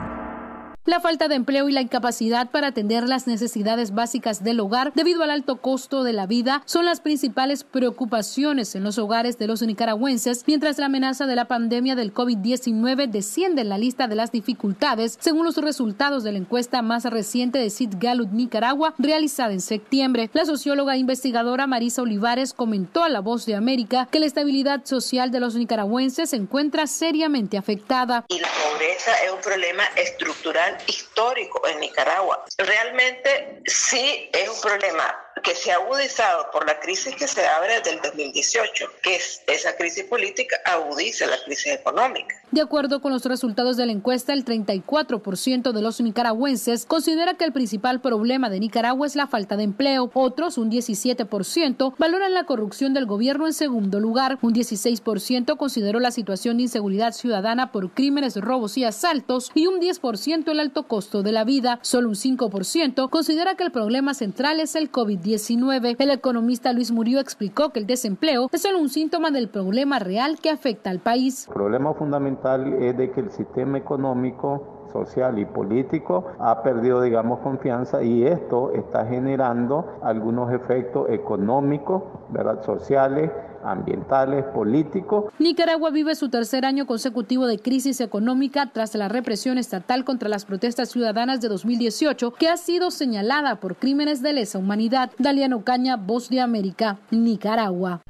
La falta de empleo y la incapacidad para atender las necesidades básicas del hogar debido al alto costo de la vida son las principales preocupaciones en los hogares de los nicaragüenses, mientras la amenaza de la pandemia del COVID-19 desciende en la lista de las dificultades, según los resultados de la encuesta más reciente de Sid Gallup Nicaragua, realizada en septiembre. La socióloga e investigadora Marisa Olivares comentó a La Voz de América que la estabilidad social de los nicaragüenses se encuentra seriamente afectada. y la pobreza es un problema estructural histórico en Nicaragua. Realmente sí es un problema que se ha agudizado por la crisis que se abre desde el 2018, que es esa crisis política agudiza la crisis económica. De acuerdo con los resultados de la encuesta, el 34% de los nicaragüenses considera que el principal problema de Nicaragua es la falta de empleo. Otros, un 17%, valoran la corrupción del gobierno en segundo lugar. Un 16% consideró la situación de inseguridad ciudadana por crímenes, robos y asaltos. Y un 10% el alto costo de la vida. Solo un 5% considera que el problema central es el COVID-19. El economista Luis Murió explicó que el desempleo es solo un síntoma del problema real que afecta al país. Problema fundamental es de que el sistema económico, social y político ha perdido, digamos, confianza y esto está generando algunos efectos económicos, ¿verdad? sociales, ambientales, políticos. Nicaragua vive su tercer año consecutivo de crisis económica tras la represión estatal contra las protestas ciudadanas de 2018, que ha sido señalada por crímenes de lesa humanidad. Daliano Caña, Voz de América, Nicaragua.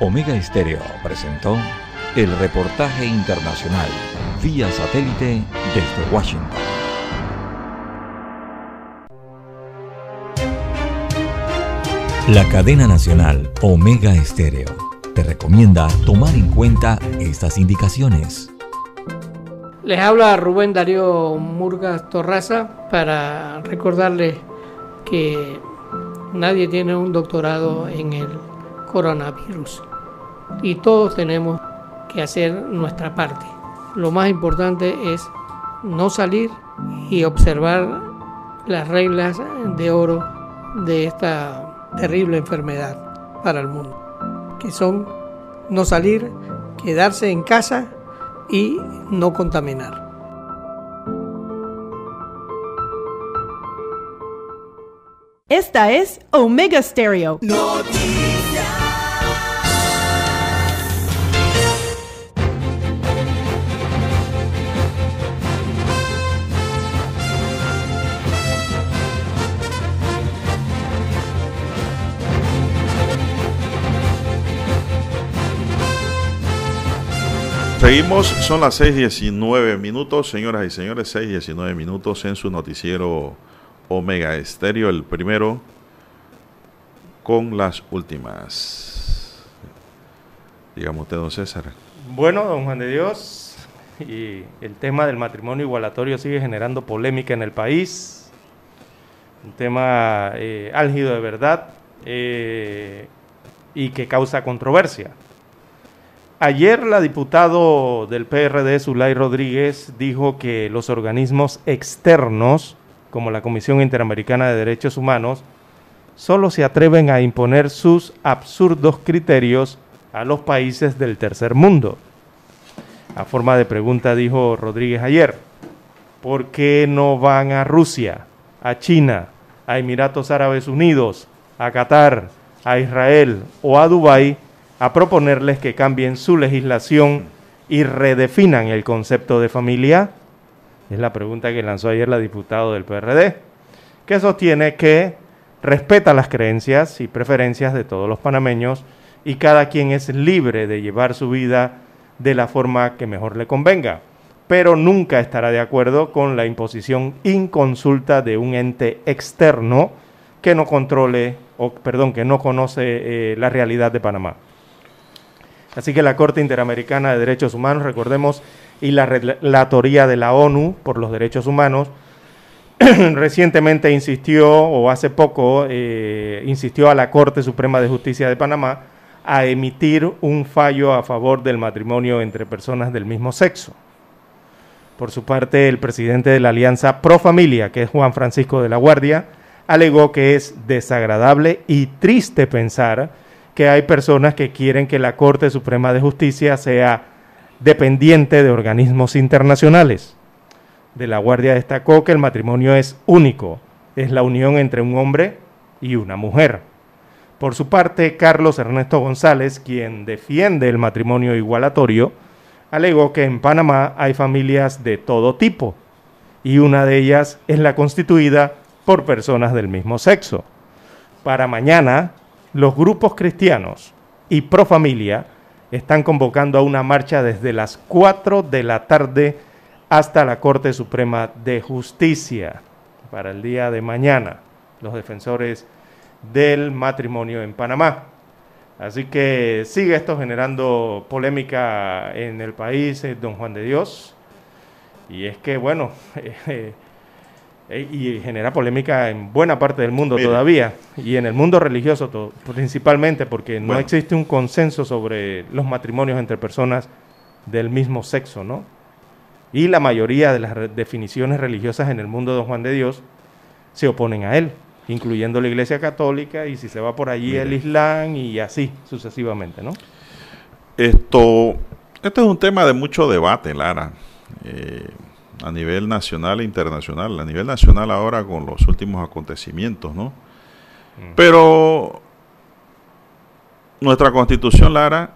Omega Estéreo presentó el reportaje internacional vía satélite desde Washington. La cadena nacional Omega Estéreo te recomienda tomar en cuenta estas indicaciones. Les habla Rubén Darío Murgas Torraza para recordarles que nadie tiene un doctorado en el coronavirus y todos tenemos que hacer nuestra parte. Lo más importante es no salir y observar las reglas de oro de esta terrible enfermedad para el mundo. que son no salir, quedarse en casa y no contaminar. Esta es Omega Stereo. Seguimos, son las 6.19 minutos, señoras y señores, 6.19 minutos en su noticiero Omega Estéreo, el primero con las últimas. Digamos usted, don César. Bueno, don Juan de Dios, y el tema del matrimonio igualatorio sigue generando polémica en el país, un tema eh, álgido de verdad eh, y que causa controversia. Ayer la diputado del PRD, Zulay Rodríguez, dijo que los organismos externos, como la Comisión Interamericana de Derechos Humanos, solo se atreven a imponer sus absurdos criterios a los países del tercer mundo. A forma de pregunta dijo Rodríguez ayer, ¿por qué no van a Rusia, a China, a Emiratos Árabes Unidos, a Qatar, a Israel o a Dubái a proponerles que cambien su legislación y redefinan el concepto de familia? Es la pregunta que lanzó ayer la diputada del PRD, que sostiene que respeta las creencias y preferencias de todos los panameños y cada quien es libre de llevar su vida de la forma que mejor le convenga, pero nunca estará de acuerdo con la imposición inconsulta de un ente externo que no controle o perdón, que no conoce eh, la realidad de Panamá. Así que la Corte Interamericana de Derechos Humanos, recordemos, y la Relatoría de la ONU por los Derechos Humanos, recientemente insistió, o hace poco, eh, insistió a la Corte Suprema de Justicia de Panamá a emitir un fallo a favor del matrimonio entre personas del mismo sexo. Por su parte, el presidente de la Alianza Pro Familia, que es Juan Francisco de la Guardia, alegó que es desagradable y triste pensar que hay personas que quieren que la Corte Suprema de Justicia sea dependiente de organismos internacionales. De la Guardia destacó que el matrimonio es único, es la unión entre un hombre y una mujer. Por su parte, Carlos Ernesto González, quien defiende el matrimonio igualatorio, alegó que en Panamá hay familias de todo tipo y una de ellas es la constituida por personas del mismo sexo. Para mañana, los grupos cristianos y pro familia están convocando a una marcha desde las 4 de la tarde hasta la Corte Suprema de Justicia para el día de mañana, los defensores del matrimonio en Panamá. Así que sigue esto generando polémica en el país, eh, don Juan de Dios. Y es que, bueno, eh, y genera polémica en buena parte del mundo todavía, y en el mundo religioso principalmente, porque no existe un consenso sobre los matrimonios entre personas del mismo sexo, ¿no? Y la mayoría de las definiciones religiosas en el mundo de Juan de Dios se oponen a él, incluyendo la Iglesia Católica, y si se va por allí el Islam, y así sucesivamente, ¿no? Esto, esto es un tema de mucho debate, Lara. Eh, a nivel nacional e internacional. A nivel nacional ahora con los últimos acontecimientos, ¿no? Mm. Pero nuestra constitución, Lara,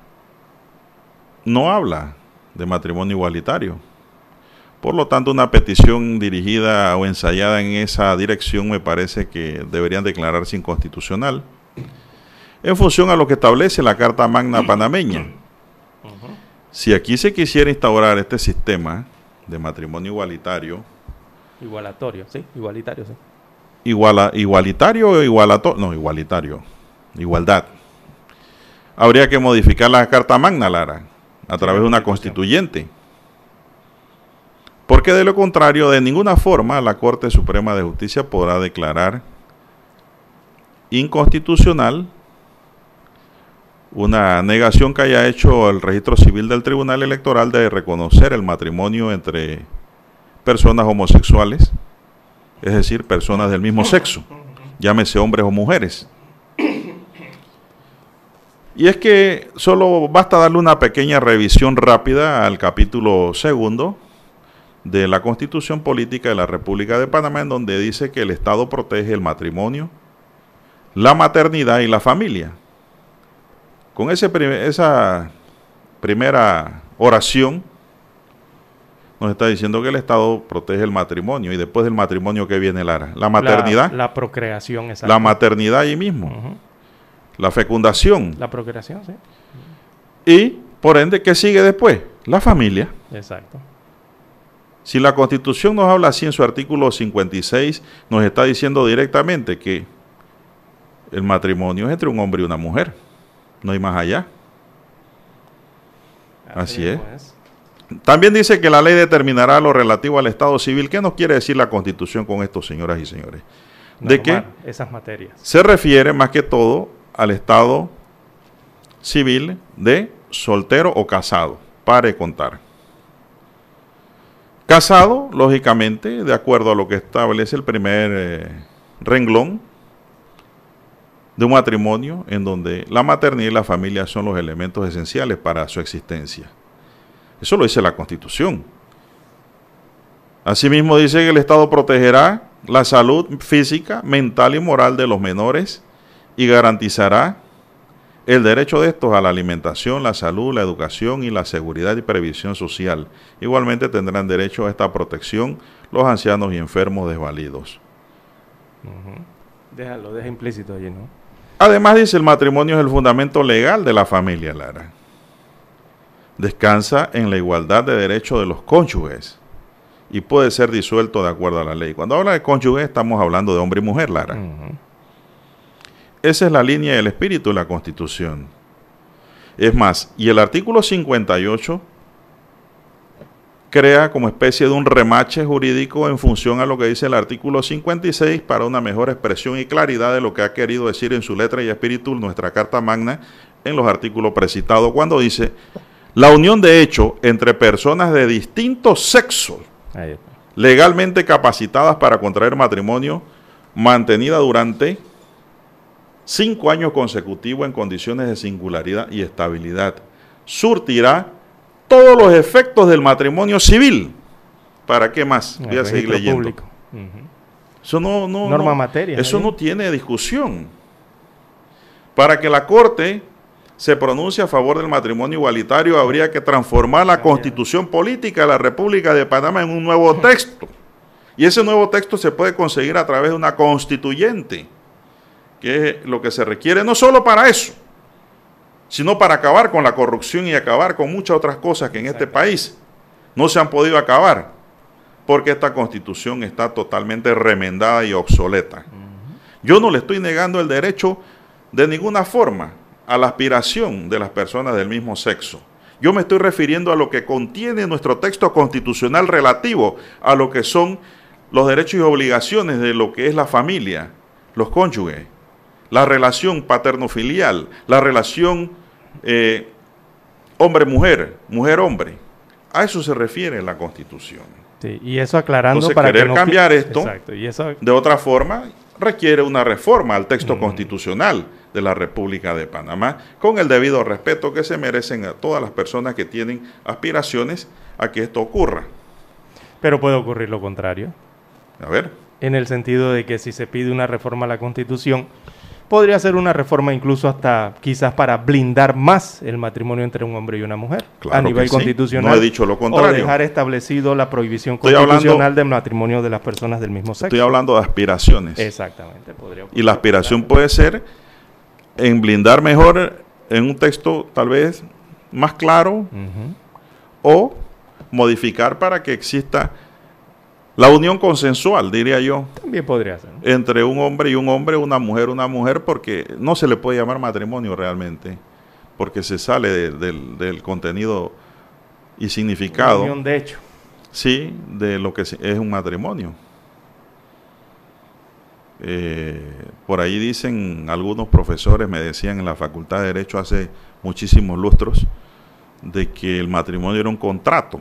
no habla de matrimonio igualitario. Por lo tanto, una petición dirigida o ensayada en esa dirección me parece que deberían declararse inconstitucional en función a lo que establece la Carta Magna Panameña. Si aquí se quisiera instaurar este sistema, de matrimonio igualitario. Igualatorio, sí, igualitario, sí. Iguala, igualitario o igualatorio, no, igualitario, igualdad. Habría que modificar la Carta Magna, Lara, a través de una constituyente. Porque de lo contrario, de ninguna forma la Corte Suprema de Justicia podrá declarar inconstitucional una negación que haya hecho el registro civil del Tribunal Electoral de reconocer el matrimonio entre personas homosexuales, es decir, personas del mismo sexo, llámese hombres o mujeres. Y es que solo basta darle una pequeña revisión rápida al capítulo segundo de la Constitución Política de la República de Panamá, en donde dice que el Estado protege el matrimonio, la maternidad y la familia. Con ese esa primera oración nos está diciendo que el Estado protege el matrimonio y después del matrimonio que viene Lara, la maternidad, la, procreación, exacto. la maternidad ahí mismo, la fecundación, la procreación, sí. Y por ende, ¿qué sigue después? La familia. Exacto. Si la Constitución nos habla así en su artículo 56, nos está diciendo directamente que el matrimonio es entre un hombre y una mujer. No hay más allá. Así, es. También dice que la ley determinará lo relativo al Estado civil. ¿Qué nos quiere decir la Constitución con esto, señoras y señores? de que esas materias. se refiere más que todo al Estado civil de soltero o casado. Pare contar. Casado, lógicamente, de acuerdo a lo que establece el primer eh, renglón de un matrimonio en donde la maternidad y la familia son los elementos esenciales para su existencia. Eso lo dice la Constitución. Asimismo dice que el Estado protegerá la salud física, mental y moral de los menores y garantizará el derecho de estos a la alimentación, la salud, la educación y la seguridad y previsión social. Igualmente tendrán derecho a esta protección los ancianos y enfermos desvalidos. Déjalo, deja implícito allí, ¿no? Además dice el matrimonio es el fundamento legal de la familia, Lara. Descansa en la igualdad de derechos de los cónyuges y puede ser disuelto de acuerdo a la ley. Cuando habla de cónyuge estamos hablando de hombre y mujer, Lara. Esa es la línea del espíritu de la Constitución. Es más, y el artículo 58 crea como especie de un remache jurídico en función a lo que dice el artículo 56 para una mejor expresión y claridad de lo que ha querido decir en su letra y espíritu nuestra Carta Magna en los artículos precitados, cuando dice la unión de hecho entre personas de distinto sexo legalmente capacitadas para contraer matrimonio mantenida durante cinco años consecutivos en condiciones de singularidad y estabilidad. Surtirá todos los efectos del matrimonio civil. ¿Para qué más? Voy a seguir leyendo. Eso no, no, Norma materia. Eso no tiene discusión. Para que la Corte se pronuncie a favor del matrimonio igualitario, habría que transformar la constitución política de la República de Panamá en un nuevo texto. Y ese nuevo texto se puede conseguir a través de una constituyente que es lo que se requiere no solo para eso, sino para acabar con la corrupción y acabar con muchas otras cosas que en este país no se han podido acabar, porque esta constitución está totalmente remendada y obsoleta. Yo no le estoy negando el derecho de ninguna forma a la aspiración de las personas del mismo sexo. Yo me estoy refiriendo a lo que contiene nuestro texto constitucional relativo a lo que son los derechos y obligaciones de lo que es la familia, los cónyuges la relación paterno-filial, la relación eh, hombre-mujer, mujer-hombre. A eso se refiere la Constitución. Sí, y eso aclarando para querer cambiar esto de otra forma requiere una reforma al texto constitucional de la República de Panamá con el debido respeto que se merecen a todas las personas que tienen aspiraciones a que esto ocurra. Pero puede ocurrir lo contrario. A ver. En el sentido de que si se pide una reforma a la Constitución, podría ser una reforma incluso hasta quizás para blindar más el matrimonio entre un hombre y una mujer a nivel constitucional. No he dicho lo contrario. O dejar establecido la prohibición constitucional del matrimonio de las personas del mismo sexo. Estoy hablando de aspiraciones. Exactamente. y la aspiración puede ser en blindar mejor en un texto tal vez más claro o modificar para que exista la unión consensual, diría yo. También podría ser. Entre un hombre y un hombre, una mujer, una mujer, porque no se le puede llamar matrimonio realmente, porque se sale del contenido y significado. unión de hecho. Sí, de lo que es un matrimonio. Eh, por ahí dicen algunos profesores, me decían en la Facultad de Derecho hace muchísimos lustros, de que el matrimonio era un contrato.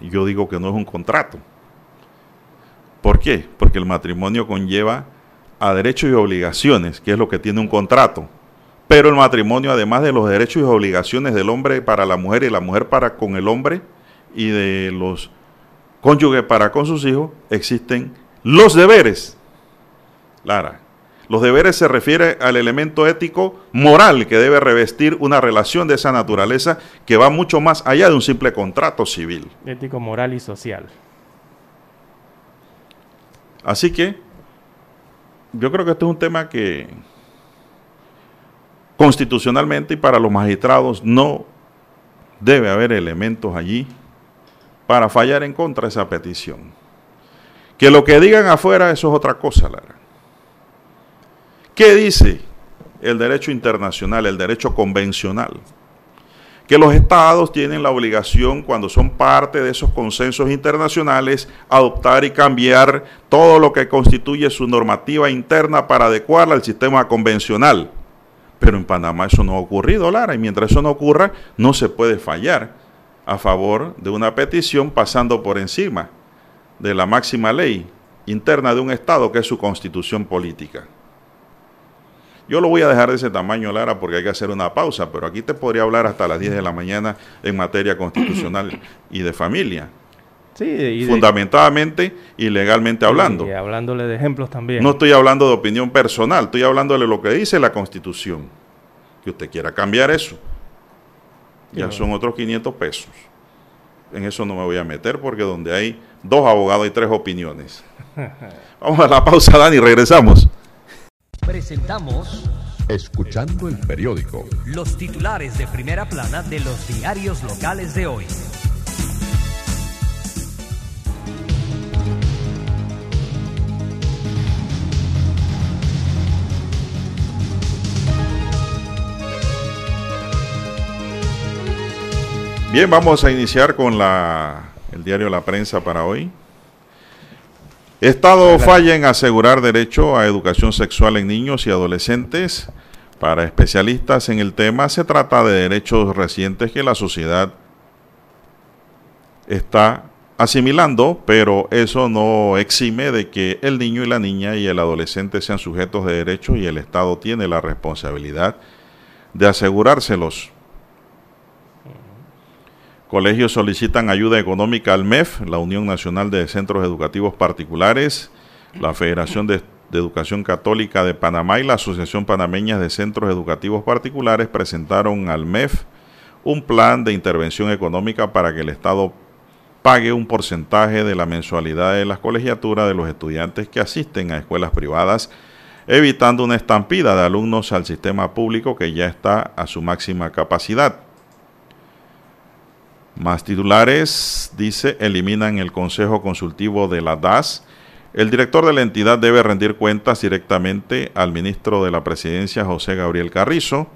Yo digo que no es un contrato ¿Por qué? Porque el matrimonio conlleva a derechos y obligaciones, que es lo que tiene un contrato, Pero el matrimonio, además de los derechos y obligaciones del hombre para la mujer y la mujer para con el hombre y de los cónyuges para con sus hijos, existen los deberes. Lara, los deberes se refiere al elemento ético moral que debe revestir una relación de esa naturaleza que va mucho más allá de un simple contrato civil. Ético, moral y social. Así que yo creo que este es un tema que constitucionalmente y para los magistrados no debe haber elementos allí para fallar en contra de esa petición. Que lo que digan afuera, eso es otra cosa, Lara. ¿Qué dice el derecho internacional, el derecho convencional? Que los estados tienen la obligación, cuando son parte de esos consensos internacionales, adoptar y cambiar todo lo que constituye su normativa interna para adecuarla al sistema convencional. Pero en Panamá eso no ha ocurrido, Lara, y mientras eso no ocurra, no se puede fallar a favor de una petición pasando por encima de la máxima ley interna de un Estado, que es su constitución política. Yo lo voy a dejar de ese tamaño, Lara, porque hay que hacer una pausa, pero aquí te podría hablar hasta las 10 de la mañana en materia constitucional y de familia. Sí, y fundamentadamente y legalmente hablando. Y hablándole de ejemplos también. No estoy hablando de opinión personal, estoy hablándole de lo que dice la Constitución. Que usted quiera cambiar eso, ya son otros 500 pesos. En eso no me voy a meter porque donde hay dos abogados y tres opiniones. Vamos a la pausa, Dani, regresamos. Presentamos Escuchando el periódico. los titulares de primera plana de los diarios locales de hoy. Bien, vamos a iniciar con la, el diario La Prensa para hoy. Estado falla en asegurar derecho a educación sexual en niños y adolescentes. Para especialistas en el tema, se trata de derechos recientes que la sociedad está asimilando, pero eso no exime de que el niño y la niña y el adolescente sean sujetos de derechos y el Estado tiene la responsabilidad de asegurárselos. Colegios solicitan ayuda económica al MEF, la Unión Nacional de Centros Educativos Particulares, la Federación de, Educación Católica de Panamá y la Asociación Panameña de Centros Educativos Particulares presentaron al MEF un plan de intervención económica para que el Estado pague un porcentaje de la mensualidad de las colegiaturas de los estudiantes que asisten a escuelas privadas, evitando una estampida de alumnos al sistema público que ya está a su máxima capacidad. Más titulares, dice, eliminan el Consejo Consultivo de la DAS. El director de la entidad debe rendir cuentas directamente al ministro de la Presidencia, José Gabriel Carrizo.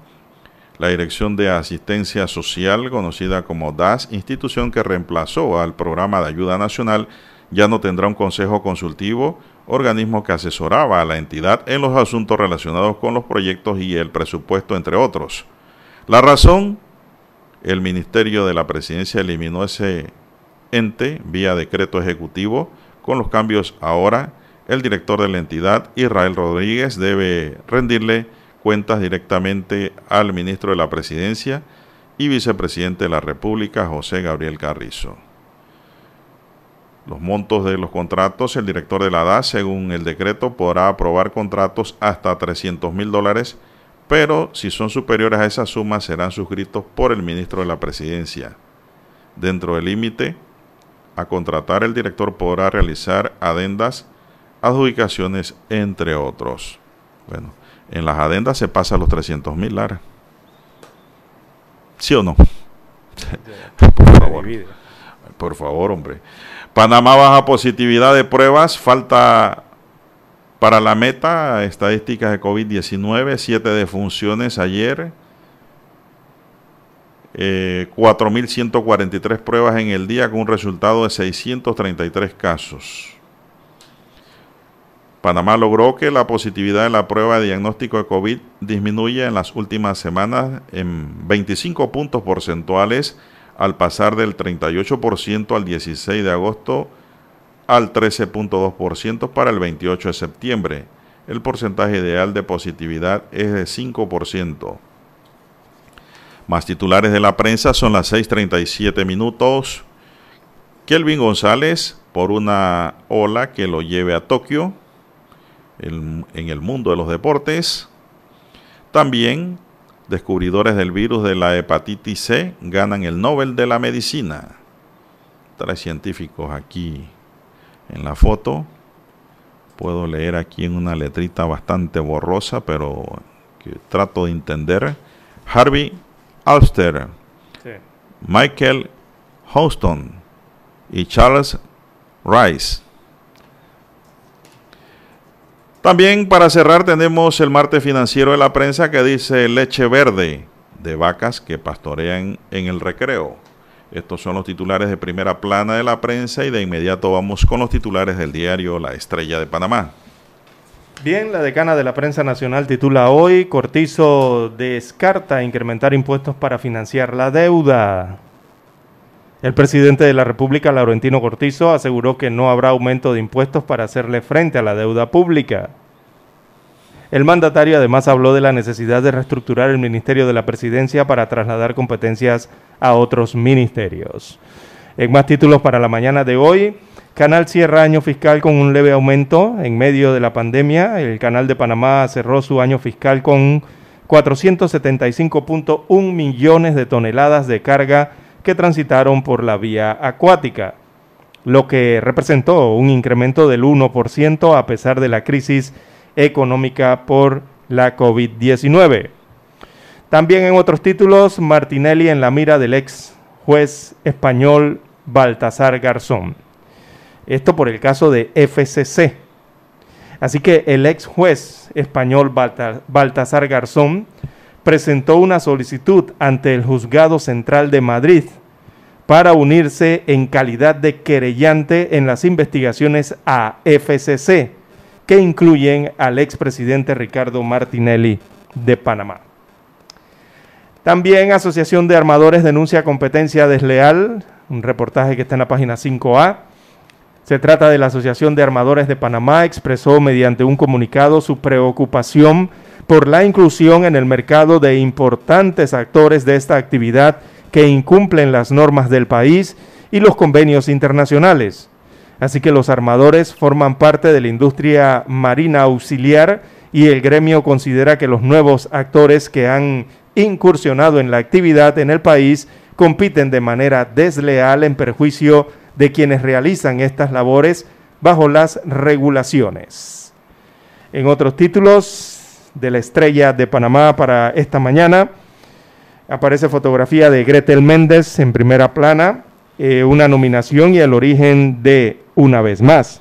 La Dirección de Asistencia Social, conocida como DAS, institución que reemplazó al Programa de Ayuda Nacional, ya no tendrá un consejo consultivo, organismo que asesoraba a la entidad en los asuntos relacionados con los proyectos y el presupuesto, entre otros. La razón, el Ministerio de la Presidencia eliminó ese ente vía decreto ejecutivo. Con los cambios ahora, el director de la entidad, Israel Rodríguez, debe rendirle cuentas directamente al ministro de la Presidencia y vicepresidente de la República, José Gabriel Carrizo. Los montos de los contratos, el director de la DAS, según el decreto, podrá aprobar contratos hasta 300 mil dólares pero si son superiores a esa suma serán suscritos por el ministro de la Presidencia. Dentro del límite a contratar, el director podrá realizar adendas, adjudicaciones, entre otros. Bueno, en las adendas se pasa a los 300 mil, Lara. ¿Sí o no? Por favor. Por favor, hombre. Panamá baja positividad de pruebas, falta para la meta, estadísticas de COVID-19, 7 defunciones ayer, eh, 4.143 pruebas en el día con un resultado de 633 casos. Panamá logró que la positividad de la prueba de diagnóstico de COVID disminuya en las últimas semanas en 25 puntos porcentuales al pasar del 38% al 16 de agosto al 13.2% para el 28 de septiembre. El porcentaje ideal de positividad es de 5%. Más titulares de la prensa son las 6:37 minutos. Kelvin González por una ola que lo lleve a Tokio en el mundo de los deportes. También descubridores del virus de la hepatitis C ganan el Nobel de la Medicina. Tres científicos aquí en la foto. Puedo leer aquí en una letrita bastante borrosa, pero que trato de entender. Harvey Alster, Michael Houston y Charles Rice. También para cerrar tenemos el martes financiero de la prensa que dice leche verde de vacas que pastorean en el recreo. Estos son los titulares de primera plana de la prensa y de inmediato vamos con los titulares del diario La Estrella de Panamá. Bien, la decana de la prensa nacional titula hoy, Cortizo descarta incrementar impuestos para financiar la deuda. El presidente de la República, Laurentino Cortizo, aseguró que no habrá aumento de impuestos para hacerle frente a la deuda pública. El mandatario además habló de la necesidad de reestructurar el Ministerio de la Presidencia para trasladar competencias a otros ministerios. En más títulos para la mañana de hoy, Canal cierra año fiscal con un leve aumento en medio de la pandemia. El Canal de Panamá cerró su año fiscal con 475.1 millones de toneladas de carga que transitaron por la vía acuática, lo que representó un incremento del 1% a pesar de la crisis económica por la COVID-19. También en otros títulos, Martinelli en la mira del ex juez español Baltasar Garzón. Esto por el caso de FCC. Así que el ex juez español Baltasar Garzón presentó una solicitud ante el Juzgado Central de Madrid para unirse en calidad de querellante en las investigaciones a FCC, que incluyen al expresidente Ricardo Martinelli de Panamá. También Asociación de Armadores denuncia competencia desleal, un reportaje que está en la página 5A. Se trata de la Asociación de Armadores de Panamá, expresó mediante un comunicado su preocupación por la inclusión en el mercado de importantes actores de esta actividad que incumplen las normas del país y los convenios internacionales. Así que los armadores forman parte de la industria marina auxiliar y el gremio considera que los nuevos actores que han incursionado en la actividad en el país compiten de manera desleal en perjuicio de quienes realizan estas labores bajo las regulaciones. En otros títulos de la estrella de Panamá para esta mañana, aparece fotografía de Gretel Méndez en primera plana, eh, una nominación y el origen de Una vez más.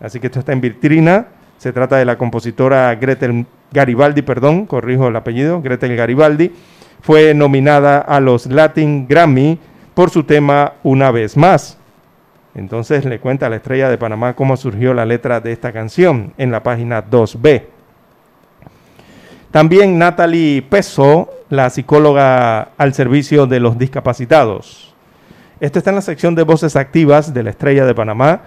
Así que esto está en vitrina. Se trata de la compositora Gretel Garibaldi, perdón, corrijo el apellido, Gretel Garibaldi. Fue nominada a los Latin Grammy por su tema Una vez más. Entonces le cuenta a la estrella de Panamá cómo surgió la letra de esta canción en la página 2B. También Natalie Peso, la psicóloga al servicio de los discapacitados. Esto está en la sección de voces activas de la estrella de Panamá,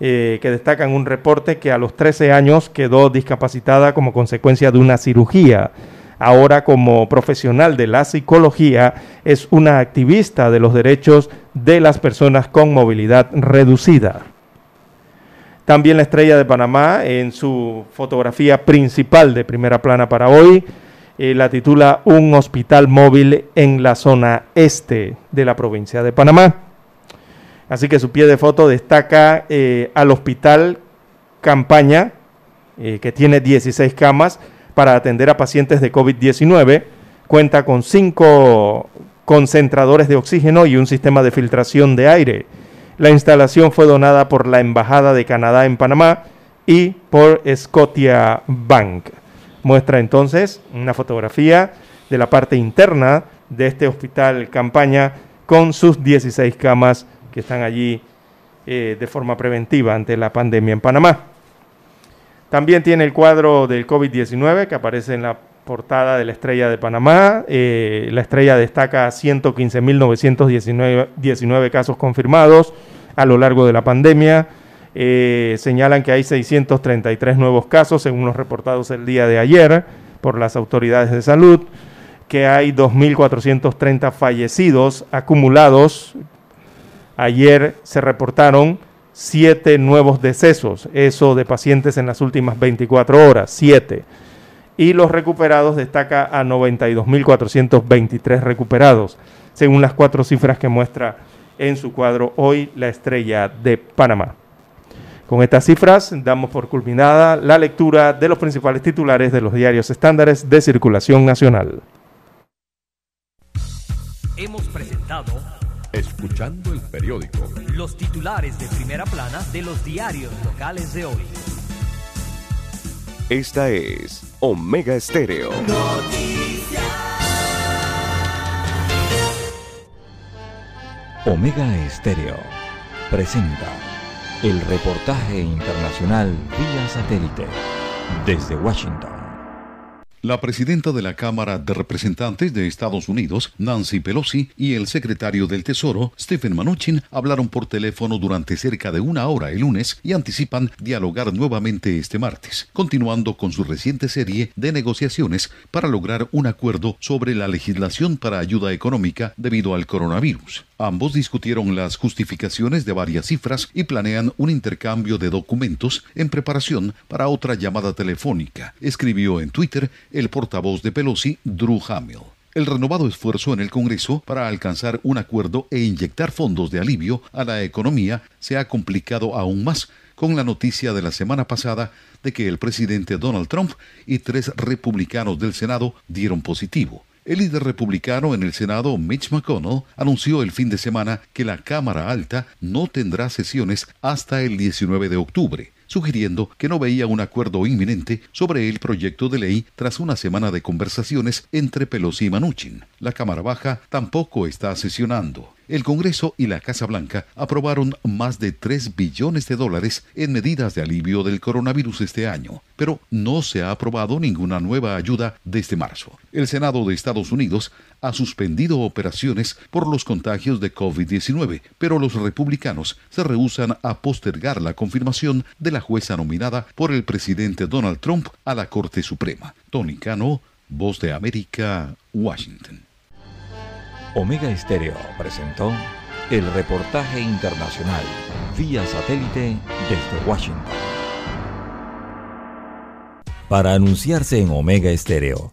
eh, que destacan un reporte que a los 13 años quedó discapacitada como consecuencia de una cirugía ahora como profesional de la psicología, es una activista de los derechos de las personas con movilidad reducida. También la estrella de Panamá, en su fotografía principal de primera plana para hoy, la titula Un hospital móvil en la zona este de la provincia de Panamá. Así que su pie de foto destaca eh, al hospital Campaña, eh, que tiene 16 camas, para atender a pacientes de COVID-19. Cuenta con cinco concentradores de oxígeno y un sistema de filtración de aire. La instalación fue donada por la Embajada de Canadá en Panamá y por Scotia Bank. Muestra entonces una fotografía de la parte interna de este hospital campaña con sus 16 camas que están allí eh, de forma preventiva ante la pandemia en Panamá. También tiene el cuadro del COVID-19 que aparece en la portada de la Estrella de Panamá. Eh, la Estrella destaca 115.919 casos confirmados a lo largo de la pandemia. Eh, señalan que hay 633 nuevos casos según los reportados el día de ayer por las autoridades de salud. que hay 2.430 fallecidos acumulados. Ayer se reportaron siete nuevos decesos, eso de pacientes en las últimas 24 horas, siete. Y los recuperados destaca a 92.423 recuperados, según las cuatro cifras que muestra en su cuadro hoy la estrella de Panamá. Con estas cifras damos por culminada la lectura de los principales titulares de los diarios estándares de circulación nacional. Hemos presentado Escuchando el periódico. Los titulares de primera plana de los diarios locales de hoy. Esta es Omega Estéreo. Omega Estéreo presenta el reportaje internacional vía satélite desde Washington. La presidenta de la Cámara de Representantes de Estados Unidos, Nancy Pelosi, y el secretario del Tesoro, Stephen Mnuchin, hablaron por teléfono durante cerca de una hora el lunes y anticipan dialogar nuevamente este martes, continuando con su reciente serie de negociaciones para lograr un acuerdo sobre la legislación para ayuda económica debido al coronavirus. Ambos discutieron las justificaciones de varias cifras y planean un intercambio de documentos en preparación para otra llamada telefónica, escribió en Twitter el portavoz de Pelosi, Drew Hamill. El renovado esfuerzo en el Congreso para alcanzar un acuerdo e inyectar fondos de alivio a la economía se ha complicado aún más con la noticia de la semana pasada de que el presidente Donald Trump y tres republicanos del Senado dieron positivo. El líder republicano en el Senado, Mitch McConnell, anunció el fin de semana que la Cámara Alta no tendrá sesiones hasta el 19 de octubre sugiriendo que no veía un acuerdo inminente sobre el proyecto de ley tras una semana de conversaciones entre Pelosi y Manuchin. La Cámara Baja tampoco está sesionando. El Congreso y la Casa Blanca aprobaron más de 3 billones de dólares en medidas de alivio del coronavirus este año, pero no se ha aprobado ninguna nueva ayuda desde marzo. El Senado de Estados Unidos ha suspendido operaciones por los contagios de COVID-19, pero los republicanos se rehusan a postergar la confirmación de la jueza nominada por el presidente Donald Trump a la Corte Suprema. Tony Cano, Voz de América, Washington. Omega Estéreo presentó el reportaje internacional vía satélite desde Washington. Para anunciarse en Omega Estéreo,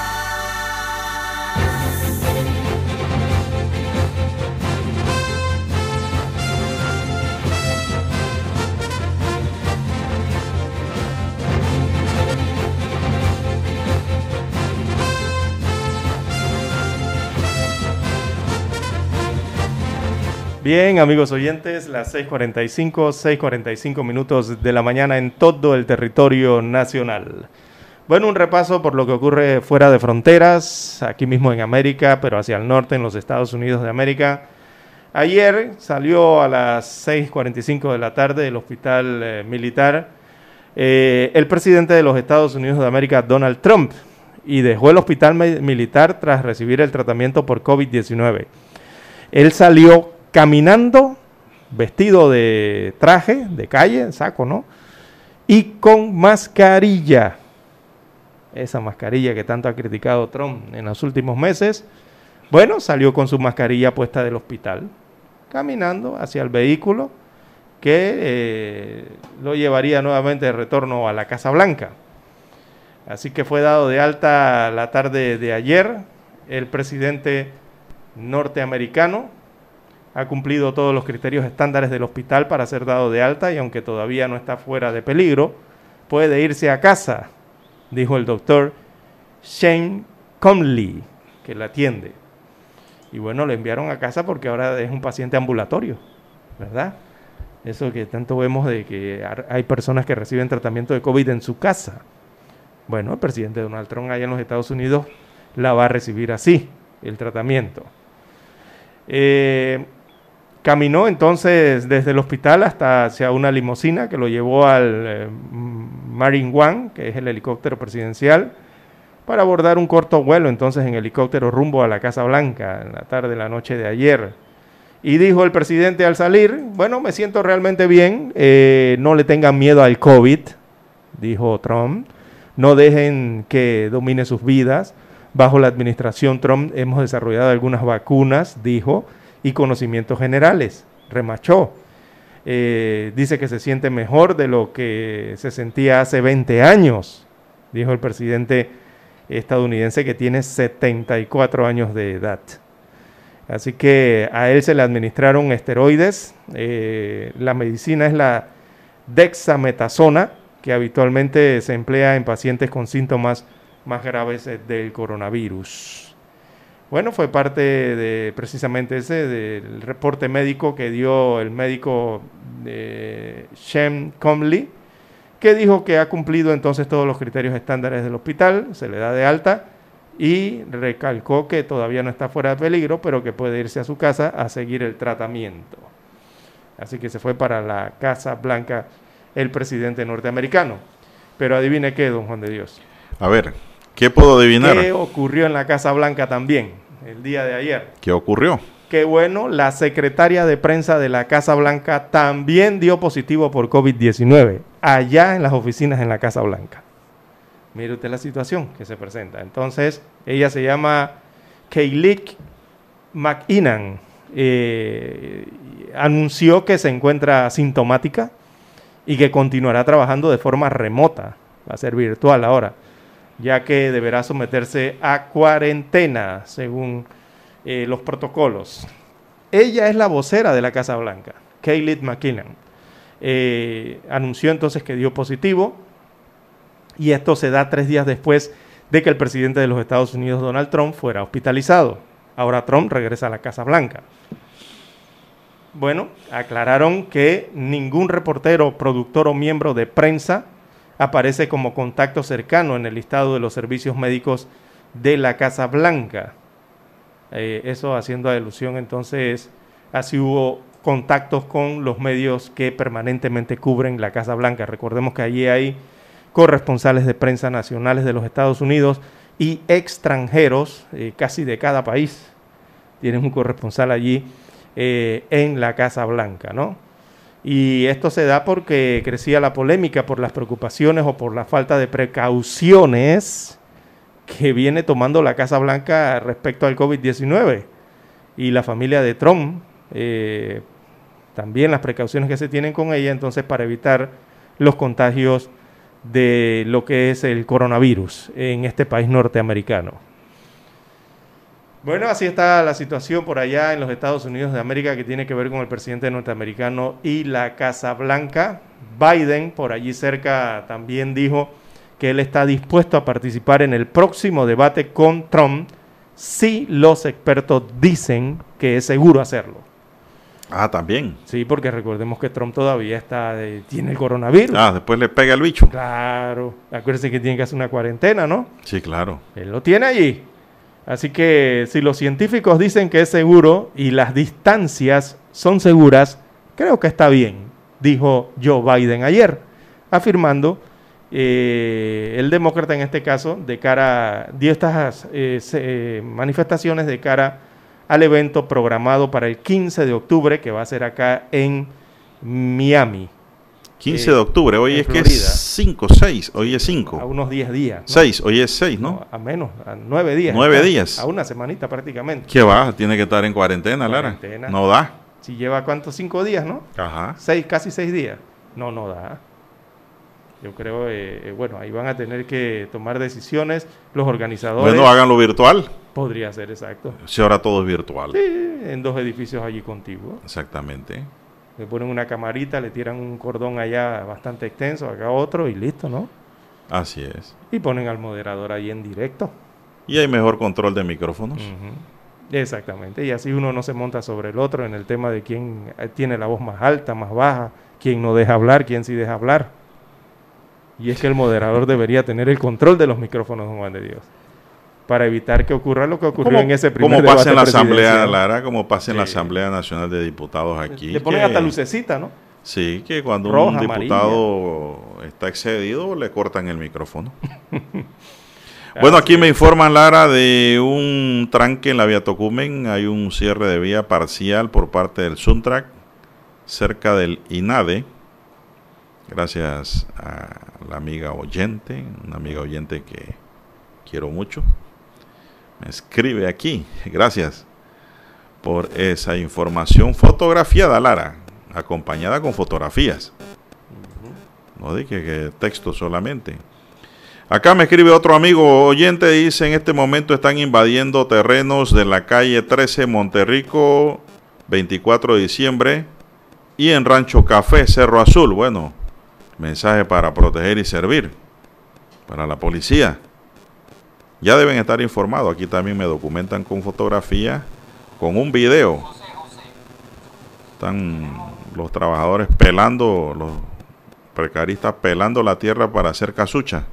Bien, amigos oyentes, las 6:45, 6:45 minutos de la mañana en todo el territorio nacional. Bueno, un repaso por lo que ocurre fuera de fronteras, aquí mismo en América, pero hacia el norte, en los Estados Unidos de América. Ayer salió a las 6:45 de la tarde del hospital eh, militar eh, el presidente de los Estados Unidos de América, Donald Trump, y dejó el hospital militar tras recibir el tratamiento por COVID-19. Él salió caminando, vestido de traje, de calle, saco, ¿no? Y con mascarilla. Esa mascarilla que tanto ha criticado Trump en los últimos meses. Bueno, salió con su mascarilla puesta del hospital, caminando hacia el vehículo que eh, lo llevaría nuevamente de retorno a la Casa Blanca. Así que fue dado de alta la tarde de ayer el presidente norteamericano ha cumplido todos los criterios estándares del hospital para ser dado de alta y aunque todavía no está fuera de peligro, puede irse a casa, dijo el doctor Shane Conley, que la atiende. Y bueno, le enviaron a casa porque ahora es un paciente ambulatorio, ¿verdad? Eso que tanto vemos de que hay personas que reciben tratamiento de COVID en su casa. Bueno, el presidente Donald Trump allá en los Estados Unidos la va a recibir así, el tratamiento. Eh, Caminó entonces desde el hospital hasta hacia una limusina que lo llevó al eh, Marine One, que es el helicóptero presidencial, para abordar un corto vuelo entonces en helicóptero rumbo a la Casa Blanca en la tarde de la noche de ayer. Y dijo el presidente al salir, bueno, me siento realmente bien, eh, no le tengan miedo al COVID, dijo Trump, no dejen que domine sus vidas. Bajo la administración Trump hemos desarrollado algunas vacunas, dijo, y conocimientos generales, remachó. Eh, dice que se siente mejor de lo que se sentía hace 20 años, dijo el presidente estadounidense que tiene 74 años de edad. Así que a él se le administraron esteroides. Eh, la medicina es la dexametasona, que habitualmente se emplea en pacientes con síntomas más graves del coronavirus. Bueno, fue parte de precisamente ese del reporte médico que dio el médico eh, Shem Comley, que dijo que ha cumplido entonces todos los criterios estándares del hospital, se le da de alta y recalcó que todavía no está fuera de peligro, pero que puede irse a su casa a seguir el tratamiento. Así que se fue para la Casa Blanca el presidente norteamericano. Pero adivine qué, don Juan de Dios. A ver, ¿qué puedo adivinar? ¿Qué ocurrió en la Casa Blanca también el día de ayer? ¿Qué ocurrió? Qué bueno, la secretaria de prensa de la Casa Blanca también dio positivo por COVID-19 allá en las oficinas en la Casa Blanca. Mire usted la situación que se presenta. Entonces, ella se llama Kaylik McInan. Eh, anunció que se encuentra sintomática y que continuará trabajando de forma remota, va a ser virtual ahora, ya que deberá someterse a cuarentena según eh, los protocolos. Ella es la vocera de la Casa Blanca, Kaylee McKinnon. Eh, anunció entonces que dio positivo y esto se da tres días después de que el presidente de los Estados Unidos, Donald Trump, fuera hospitalizado. Ahora Trump regresa a la Casa Blanca. Bueno, aclararon que ningún reportero, productor o miembro de prensa aparece como contacto cercano en el listado de los servicios médicos de la Casa Blanca. Eh, eso haciendo alusión entonces así hubo contactos con los medios que permanentemente cubren la Casa Blanca. Recordemos que allí hay corresponsales de prensa nacionales de los Estados Unidos y extranjeros, eh, casi de cada país. Tienen un corresponsal allí eh, en la Casa Blanca, ¿no? Y esto se da porque crecía la polémica por las preocupaciones o por la falta de precauciones que viene tomando la Casa Blanca respecto al COVID-19. Y la familia de Trump, eh, también las precauciones que se tienen con ella, entonces para evitar los contagios de lo que es el coronavirus en este país norteamericano. Bueno, así está la situación por allá en los Estados Unidos de América que tiene que ver con el presidente norteamericano y la Casa Blanca. Biden, por allí cerca, también dijo que él está dispuesto a participar en el próximo debate con Trump si los expertos dicen que es seguro hacerlo. Ah, también. Sí, porque recordemos que Trump todavía está tiene el coronavirus. Ah, después le pega el bicho. Claro. Acuérdense que tiene que hacer una cuarentena, ¿no? Sí, claro. Él lo tiene allí. Así que si los científicos dicen que es seguro y las distancias son seguras, creo que está bien, dijo Joe Biden ayer, afirmando eh, el demócrata en este caso de cara dio estas eh, eh, manifestaciones de cara al evento programado para el 15 de octubre que va a ser acá en Miami. 15 de octubre, hoy es que es 5, 6, hoy es 5. A unos 10 días. 6, hoy es 6, ¿no? A menos, a 9 días. 9 días. A una semanita prácticamente. ¿Qué va? Tiene que estar en cuarentena, Lara. No da. Si lleva cuántos, 5 días, ¿no? Ajá. 6, casi 6 días. No, no da. Yo creo, eh, bueno, ahí van a tener que tomar decisiones los organizadores. Bueno, háganlo virtual. Podría ser, exacto. Si ahora todo es virtual. Sí, en dos edificios allí contiguos. Exactamente le ponen una camarita, le tiran un cordón allá bastante extenso, acá otro y listo, ¿no? Así es. Y ponen al moderador ahí en directo. Y hay mejor control de micrófonos. Exactamente, y así uno no se monta sobre el otro en el tema de quién eh, tiene la voz más alta, más baja, quién no deja hablar, quién sí deja hablar. Y es que el moderador debería tener el control de los micrófonos, Juan de Dios para evitar que ocurra lo que ocurrió en ese primer Como pasa en la Asamblea. Lara, como pasa en la Asamblea Nacional de Diputados aquí. Le ponen que- hasta lucecita, ¿no? Sí, que cuando Roja, un diputado está excedido le cortan el micrófono. bueno, aquí me informan, Lara, de un tranque en la vía Tocumen. Hay un cierre de vía parcial por parte del Suntrack cerca del INADE. Gracias a la amiga oyente, una amiga oyente que quiero mucho. Me escribe aquí. Gracias por esa información fotografiada, Lara, acompañada con fotografías. No dije que texto solamente. Acá me escribe otro amigo oyente, dice, en este momento están invadiendo terrenos de la calle 13 Monterrico, 24 de diciembre, y en Rancho Café, Cerro Azul. Bueno, mensaje para proteger y servir, para la policía. Ya deben estar informados, aquí también me documentan con fotografía, con un video. Están los trabajadores pelando, los precaristas pelando la tierra para hacer casucha.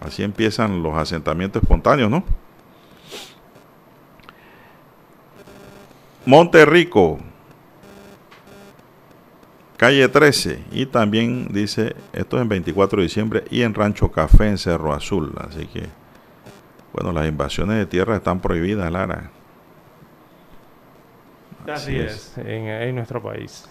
Así empiezan los asentamientos espontáneos, ¿no? Monterrico, calle 13, y también dice, esto es en 24 de diciembre, y en Rancho Café, en Cerro Azul. Así que, bueno, las invasiones de tierra están prohibidas, Lara. Así es, en, en nuestro país.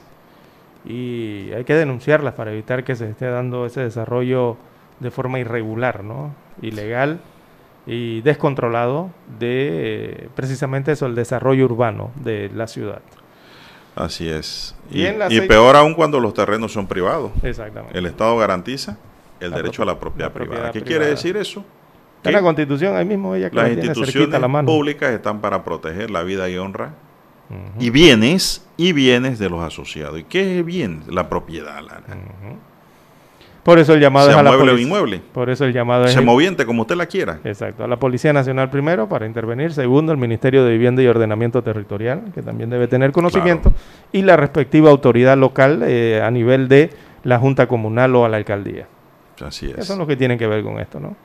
Y hay que denunciarlas para evitar que se esté dando ese desarrollo de forma irregular, ¿no? Ilegal y descontrolado de eh, precisamente eso, el desarrollo urbano de la ciudad. Así es. Y peor aún cuando los terrenos son privados. Exactamente. El Estado garantiza el La derecho a la propiedad la propiedad privada. ¿Qué quiere decir eso? Está en la Constitución, ahí mismo ella que Las la instituciones la mano. públicas están para proteger la vida y honra y bienes y bienes de los asociados. ¿Y qué es bien? La propiedad. Por eso el llamado Sea es a la mueble o polic- inmueble. Por eso el llamado es Se moviente como usted la quiera. Exacto, a la Policía Nacional primero para intervenir, segundo el Ministerio de Vivienda y Ordenamiento Territorial, que también debe tener conocimiento, y la respectiva autoridad local eh, a nivel de la Junta Comunal o a la Alcaldía. Así es. Esos son los que tienen que ver con esto, ¿no?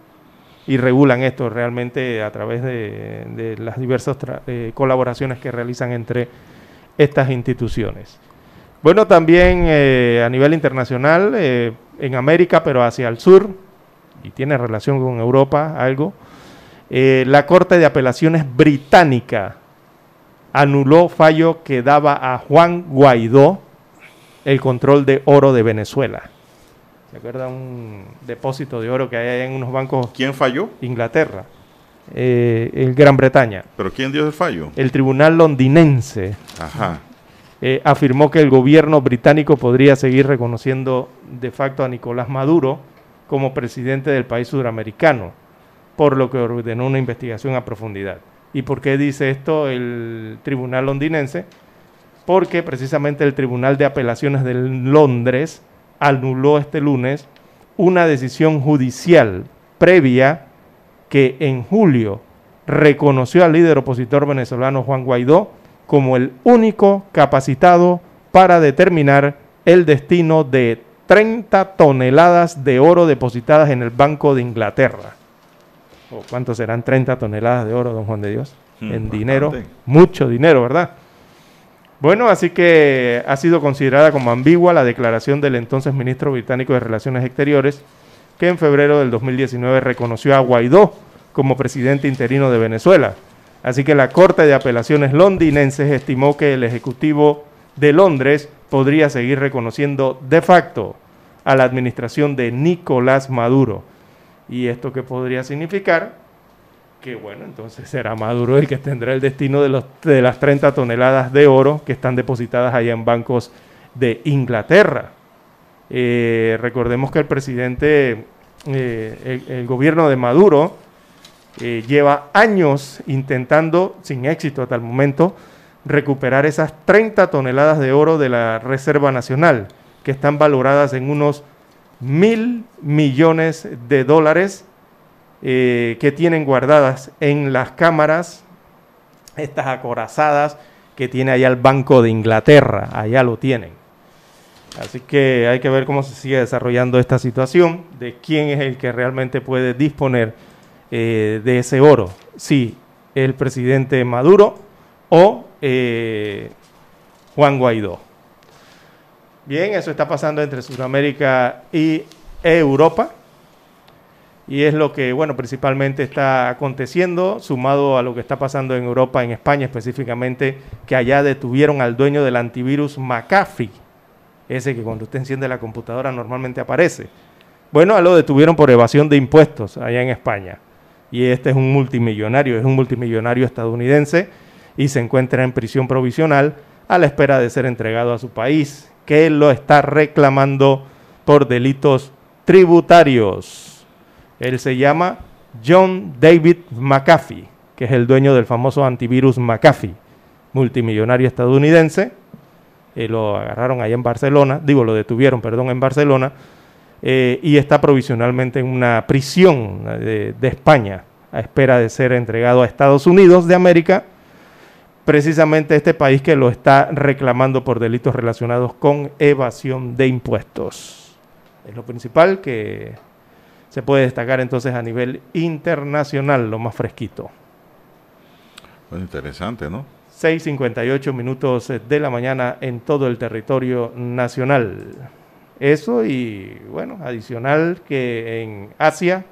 Y regulan esto realmente a través de, las diversas eh, colaboraciones que realizan entre estas instituciones. Bueno, también eh, a nivel internacional, eh, en América, pero hacia el sur, y tiene relación con Europa, algo, la Corte de Apelaciones Británica anuló fallo que daba a Juan Guaidó el control de oro de Venezuela. ¿Se acuerda un depósito de oro que hay en unos bancos? ¿Quién falló? Inglaterra, eh, el Gran Bretaña. ¿Pero quién dio el fallo? El tribunal londinense Ajá. eh, afirmó que el gobierno británico podría seguir reconociendo de facto a Nicolás Maduro como presidente del país suramericano, por lo que ordenó una investigación a profundidad. ¿Y por qué dice esto el tribunal londinense? Porque precisamente el Tribunal de Apelaciones de Londres anuló este lunes una decisión judicial previa que en julio reconoció al líder opositor venezolano Juan Guaidó como el único capacitado para determinar el destino de 30 toneladas de oro depositadas en el Banco de Inglaterra. ¿O cuánto serán 30 toneladas de oro, don Juan de Dios? Mm, en bastante. dinero, mucho dinero, ¿verdad? Bueno, así que ha sido considerada como ambigua la declaración del entonces ministro británico de Relaciones Exteriores, que en febrero del 2019 reconoció a Guaidó como presidente interino de Venezuela. Así que la Corte de Apelaciones londinenses estimó que el Ejecutivo de Londres podría seguir reconociendo de facto a la administración de Nicolás Maduro. ¿Y esto qué podría significar? Que bueno, entonces será Maduro el que tendrá el destino de, los, de las 30 toneladas de oro que están depositadas allá en bancos de Inglaterra. Eh, recordemos que el presidente, eh, el, gobierno de Maduro, eh, lleva años intentando, sin éxito hasta el momento, recuperar esas 30 toneladas de oro de la Reserva Nacional, que están valoradas en unos mil millones de dólares eh, que tienen guardadas en las cámaras, estas acorazadas que tiene allá el Banco de Inglaterra, allá lo tienen. Así que hay que ver cómo se sigue desarrollando esta situación, de quién es el que realmente puede disponer eh, de ese oro, si el presidente Maduro o eh, Juan Guaidó. Bien, eso está pasando entre Sudamérica y Europa. Y es lo que, bueno, principalmente está aconteciendo, sumado a lo que está pasando en Europa, en España específicamente, que allá detuvieron al dueño del antivirus McAfee, ese que cuando usted enciende la computadora normalmente aparece. Bueno, lo detuvieron por evasión de impuestos allá en España. Y este es un multimillonario, es un multimillonario estadounidense y se encuentra en prisión provisional a la espera de ser entregado a su país, que lo está reclamando por delitos tributarios. Él se llama John David McAfee, que es el dueño del famoso antivirus McAfee, multimillonario estadounidense. Eh, lo agarraron ahí en Barcelona, digo, lo detuvieron, perdón, en Barcelona, eh, y está provisionalmente en una prisión de, de España, a espera de ser entregado a Estados Unidos de América precisamente este país que lo está reclamando por delitos relacionados con evasión de impuestos. Es lo principal que se puede destacar entonces a nivel internacional, lo más fresquito. Pues interesante, ¿no? 6.58 minutos de la mañana en todo el territorio nacional. Eso y bueno, adicional que en Asia,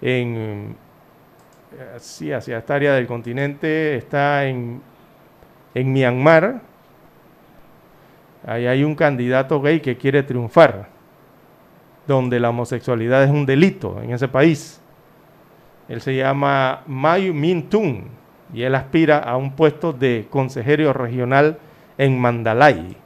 en sí, hacia esta área del continente, está en, en Myanmar. Ahí hay un candidato gay que quiere triunfar, donde la homosexualidad es un delito en ese país. Él se llama Mayu Min Tung y él aspira a un puesto de consejero regional en Mandalay.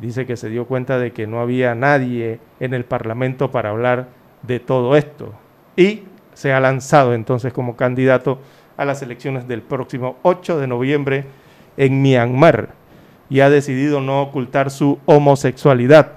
Dice que se dio cuenta de que no había nadie en el Parlamento para hablar de todo esto. Y se ha lanzado entonces como candidato a las elecciones del próximo 8 de noviembre en Myanmar y ha decidido no ocultar su homosexualidad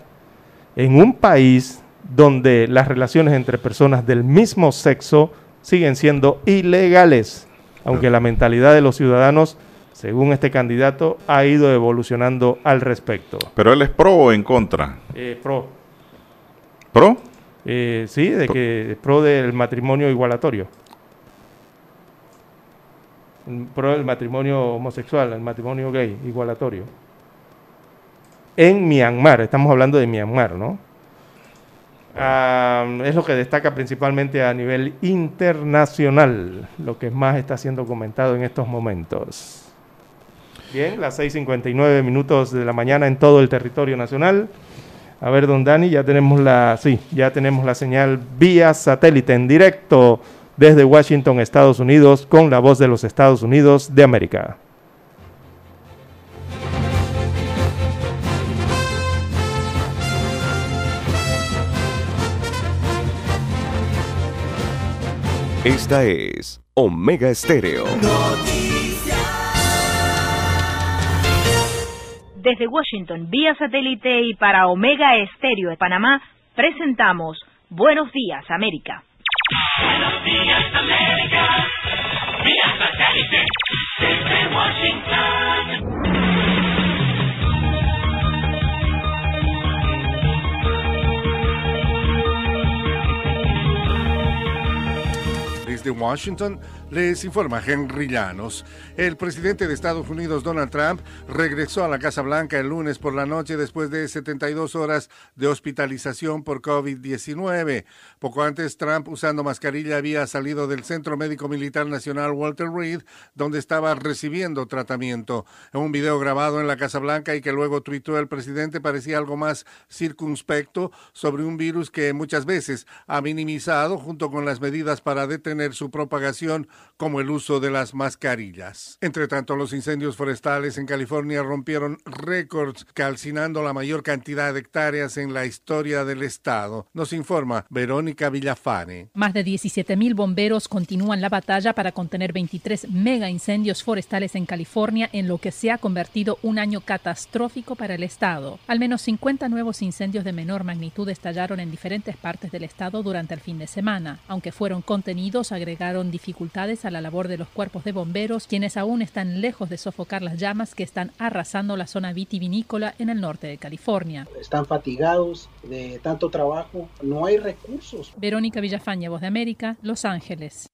en un país donde las relaciones entre personas del mismo sexo siguen siendo ilegales, aunque la mentalidad de los ciudadanos, según este candidato, ha ido evolucionando al respecto. ¿Pero él es pro o en contra? Eh, pro. ¿Pro? Eh, sí, de que pro del matrimonio igualatorio. Pro del matrimonio homosexual, el matrimonio gay igualatorio. En Myanmar, estamos hablando de Myanmar, ¿no? Ah, es lo que destaca principalmente a nivel internacional, lo que más está siendo comentado en estos momentos. Bien, las 6.59 minutos de la mañana en todo el territorio nacional. A ver, don Dani, ya tenemos la, sí, ya tenemos la señal vía satélite en directo desde Washington, Estados Unidos, con la voz de los Estados Unidos de América. Esta es Omega Estéreo. Desde Washington, vía satélite y para Omega Estéreo de Panamá, presentamos Buenos Días, América. Buenos días, América. Vía satélite. Desde Washington. Desde Washington les informa Henry Llanos. El presidente de Estados Unidos, Donald Trump, regresó a la Casa Blanca el lunes por la noche después de 72 horas de hospitalización por COVID-19. Poco antes, Trump, usando mascarilla, había salido del Centro Médico Militar Nacional Walter Reed, donde estaba recibiendo tratamiento. En un video grabado en la Casa Blanca y que luego tuitó el presidente parecía algo más circunspecto sobre un virus que muchas veces ha minimizado junto con las medidas para detener su propagación como el uso de las mascarillas. Entre tanto, los incendios forestales en California rompieron récords, calcinando la mayor cantidad de hectáreas en la historia del estado. Nos informa Verónica Villafane. Más de 17.000 bomberos continúan la batalla para contener 23 mega incendios forestales en California en lo que se ha convertido un año catastrófico para el estado. Al menos 50 nuevos incendios de menor magnitud estallaron en diferentes partes del estado durante el fin de semana, aunque fueron contenidos agregaron dificultades a la labor de los cuerpos de bomberos, quienes aún están lejos de sofocar las llamas que están arrasando la zona vitivinícola en el norte de California. Están fatigados de tanto trabajo, no hay recursos. Verónica Villafaña, Voz de América, Los Ángeles.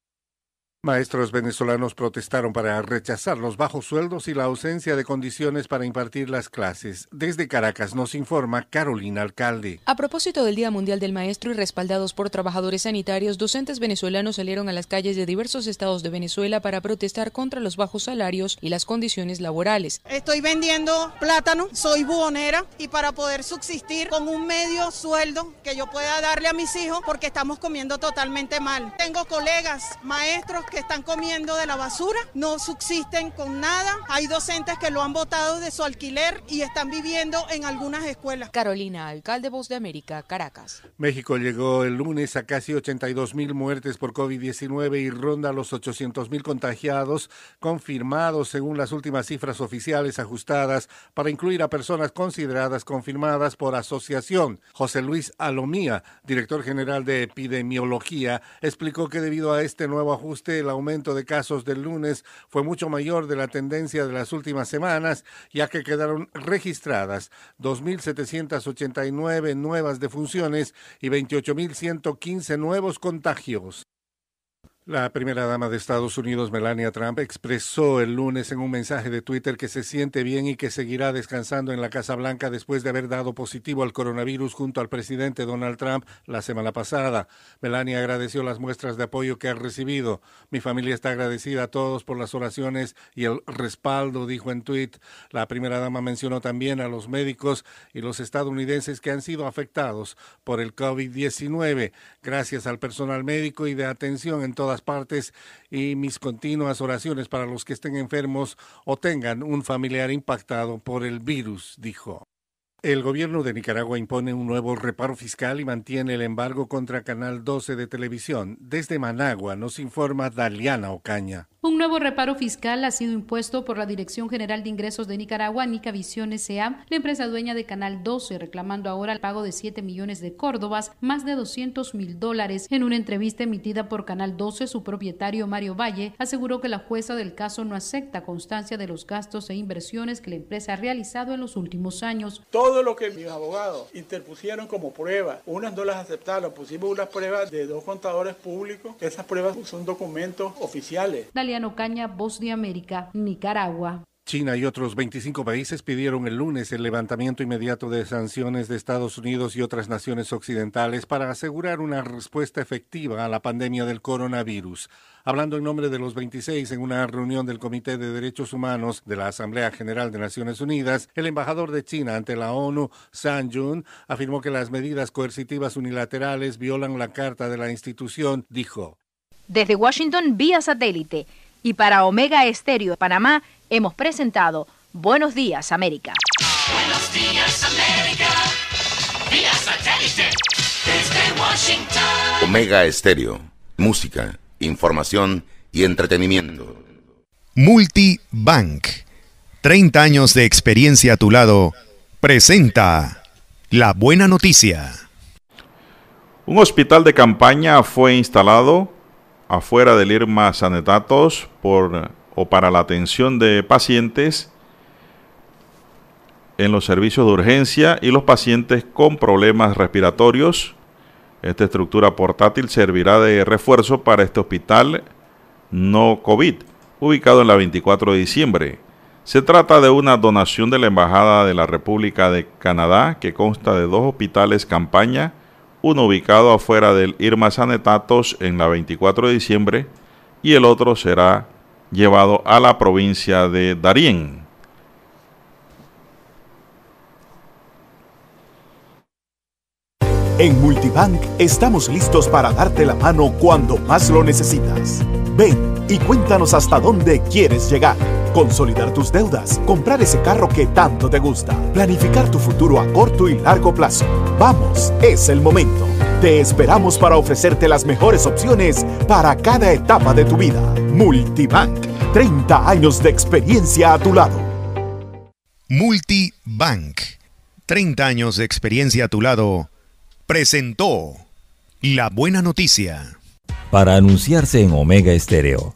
Maestros venezolanos protestaron para rechazar los bajos sueldos y la ausencia de condiciones para impartir las clases. Desde Caracas nos informa Carolina Alcalde. A propósito del Día Mundial del Maestro y respaldados por trabajadores sanitarios, docentes venezolanos salieron a las calles de diversos estados de Venezuela para protestar contra los bajos salarios y las condiciones laborales. Estoy vendiendo plátano, soy buhonera y para poder subsistir con un medio sueldo que yo pueda darle a mis hijos porque estamos comiendo totalmente mal. Tengo colegas, maestros que están comiendo de la basura, no subsisten con nada. Hay docentes que lo han botado de su alquiler y están viviendo en algunas escuelas. Carolina, alcalde Voz de América, Caracas. México llegó el lunes a casi 82 mil muertes por COVID-19 y ronda los 800 mil contagiados confirmados según las últimas cifras oficiales ajustadas para incluir a personas consideradas confirmadas por asociación. José Luis Alomía, director general de epidemiología, explicó que debido a este nuevo ajuste el aumento de casos del lunes fue mucho mayor de la tendencia de las últimas semanas, ya que quedaron registradas 2.789 nuevas defunciones y 28.115 nuevos contagios. La primera dama de Estados Unidos, Melania Trump, expresó el lunes en un mensaje de Twitter que se siente bien y que seguirá descansando en la Casa Blanca después de haber dado positivo al coronavirus junto al presidente Donald Trump la semana pasada. Melania agradeció las muestras de apoyo que ha recibido. Mi familia está agradecida a todos por las oraciones y el respaldo, dijo en tweet. La primera dama mencionó también a los médicos y los estadounidenses que han sido afectados por el COVID-19, gracias al personal médico y de atención en todas partes y mis continuas oraciones para los que estén enfermos o tengan un familiar impactado por el virus, dijo. El gobierno de Nicaragua impone un nuevo reparo fiscal y mantiene el embargo contra Canal 12 de televisión. Desde Managua nos informa Daliana Ocaña. Un nuevo reparo fiscal ha sido impuesto por la Dirección General de Ingresos de Nicaragua, Nicavisión S.A., la empresa dueña de Canal 12, reclamando ahora el pago de 7 millones de córdobas, más de 200 mil dólares. En una entrevista emitida por Canal 12, su propietario Mario Valle aseguró que la jueza del caso no acepta constancia de los gastos e inversiones que la empresa ha realizado en los últimos años. Todo lo que mis abogados interpusieron como prueba, unas no las aceptaron, pusimos unas pruebas de dos contadores públicos, esas pruebas son documentos oficiales. Voz de América, Nicaragua. China y otros 25 países pidieron el lunes el levantamiento inmediato de sanciones de Estados Unidos y otras naciones occidentales para asegurar una respuesta efectiva a la pandemia del coronavirus. Hablando en nombre de los 26 en una reunión del Comité de Derechos Humanos de la Asamblea General de Naciones Unidas, el embajador de China ante la ONU, San Jun, afirmó que las medidas coercitivas unilaterales violan la Carta de la institución, dijo. Desde Washington, vía satélite. Y para Omega Estéreo de Panamá, hemos presentado Buenos Días, América. Buenos días, América. Vía satélite. Desde Washington. Omega Estéreo. Música, información y entretenimiento. Multibank. 30 años de experiencia a tu lado. Presenta la buena noticia. Un hospital de campaña fue instalado afuera del Irma Sanetatos por o para la atención de pacientes en los servicios de urgencia y los pacientes con problemas respiratorios. Esta estructura portátil servirá de refuerzo para este hospital no COVID, ubicado en la 24 de diciembre. Se trata de una donación de la Embajada de la República de Canadá que consta de dos hospitales campaña, uno ubicado afuera del Irma Sanetatos en la 24 de diciembre y el otro será llevado a la provincia de Darién. En Multibank estamos listos para darte la mano cuando más lo necesitas. Ven y cuéntanos hasta dónde quieres llegar. Consolidar tus deudas, comprar ese carro que tanto te gusta, planificar tu futuro a corto y largo plazo. Vamos, es el momento. Te esperamos para ofrecerte las mejores opciones para cada etapa de tu vida. Multibank, 30 años de experiencia a tu lado. Multibank, 30 años de experiencia a tu lado, presentó la buena noticia. Para anunciarse en Omega Estéreo,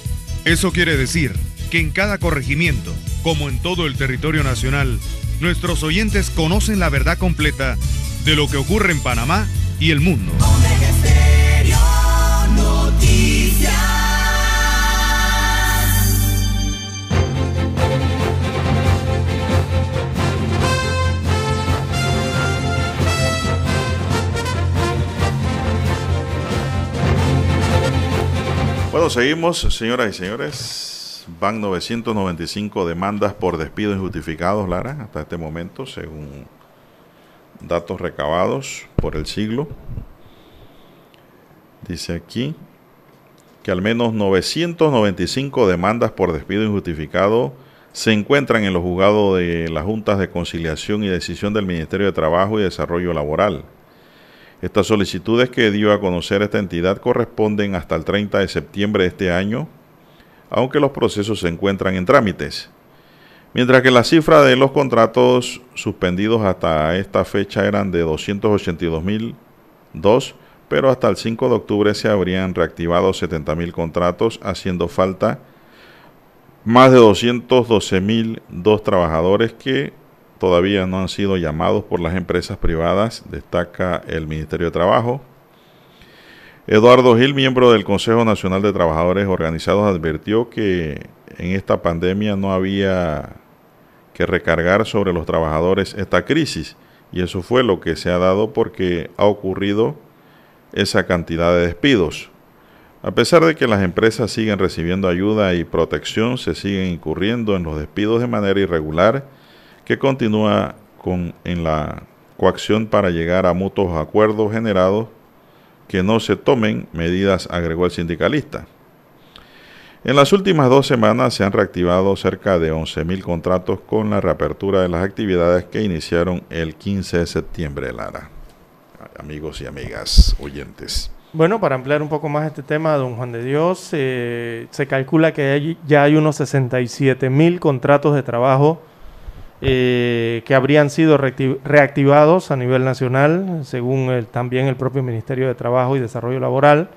Eso quiere decir que en cada corregimiento, como en todo el territorio nacional, nuestros oyentes conocen la verdad completa de lo que ocurre en Panamá y el mundo. Bueno, seguimos, señoras y señores. Van 995 demandas por despidos injustificados, Lara, hasta este momento, según datos recabados por el siglo. Dice aquí que al menos 995 demandas por despido injustificado se encuentran en los juzgados de las juntas de conciliación y decisión del Ministerio de Trabajo y Desarrollo Laboral. Estas solicitudes que dio a conocer esta entidad corresponden hasta el 30 de septiembre de este año, aunque los procesos se encuentran en trámites. Mientras que la cifra de los contratos suspendidos hasta esta fecha eran de 282.002, pero hasta el 5 de octubre se habrían reactivado 70.000 contratos, haciendo falta más de 212.002 trabajadores que todavía no han sido llamados por las empresas privadas, destaca el Ministerio de Trabajo. Eduardo Gil, miembro del Consejo Nacional de Trabajadores Organizados, advirtió que en esta pandemia no había que recargar sobre los trabajadores esta crisis y eso fue lo que se ha dado porque ha ocurrido esa cantidad de despidos. A pesar de que las empresas siguen recibiendo ayuda y protección, se siguen incurriendo en los despidos de manera irregular que continúa con, en la coacción para llegar a mutuos acuerdos generados que no se tomen medidas, agregó el sindicalista. En las últimas dos semanas se han reactivado cerca de 11.000 contratos con la reapertura de las actividades que iniciaron el 15 de septiembre, Lara. Amigos y amigas oyentes. Bueno, para ampliar un poco más este tema, don Juan de Dios, eh, se calcula que ya hay unos 67.000 contratos de trabajo eh, que habrían sido reactivados a nivel nacional, según también el propio Ministerio de Trabajo y Desarrollo Laboral.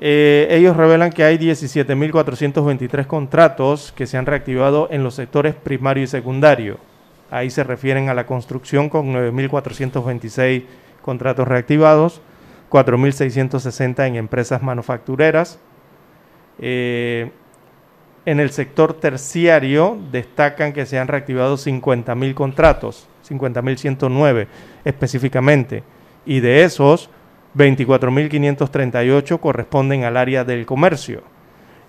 Eh, ellos revelan que hay 17.423 contratos que se han reactivado en los sectores primario y secundario. Ahí se refieren a la construcción con 9.426 contratos reactivados, 4.660 en empresas manufactureras, eh, en el sector terciario destacan que se han reactivado 50.000 contratos, 50.109 específicamente, y de esos 24.538 corresponden al área del comercio.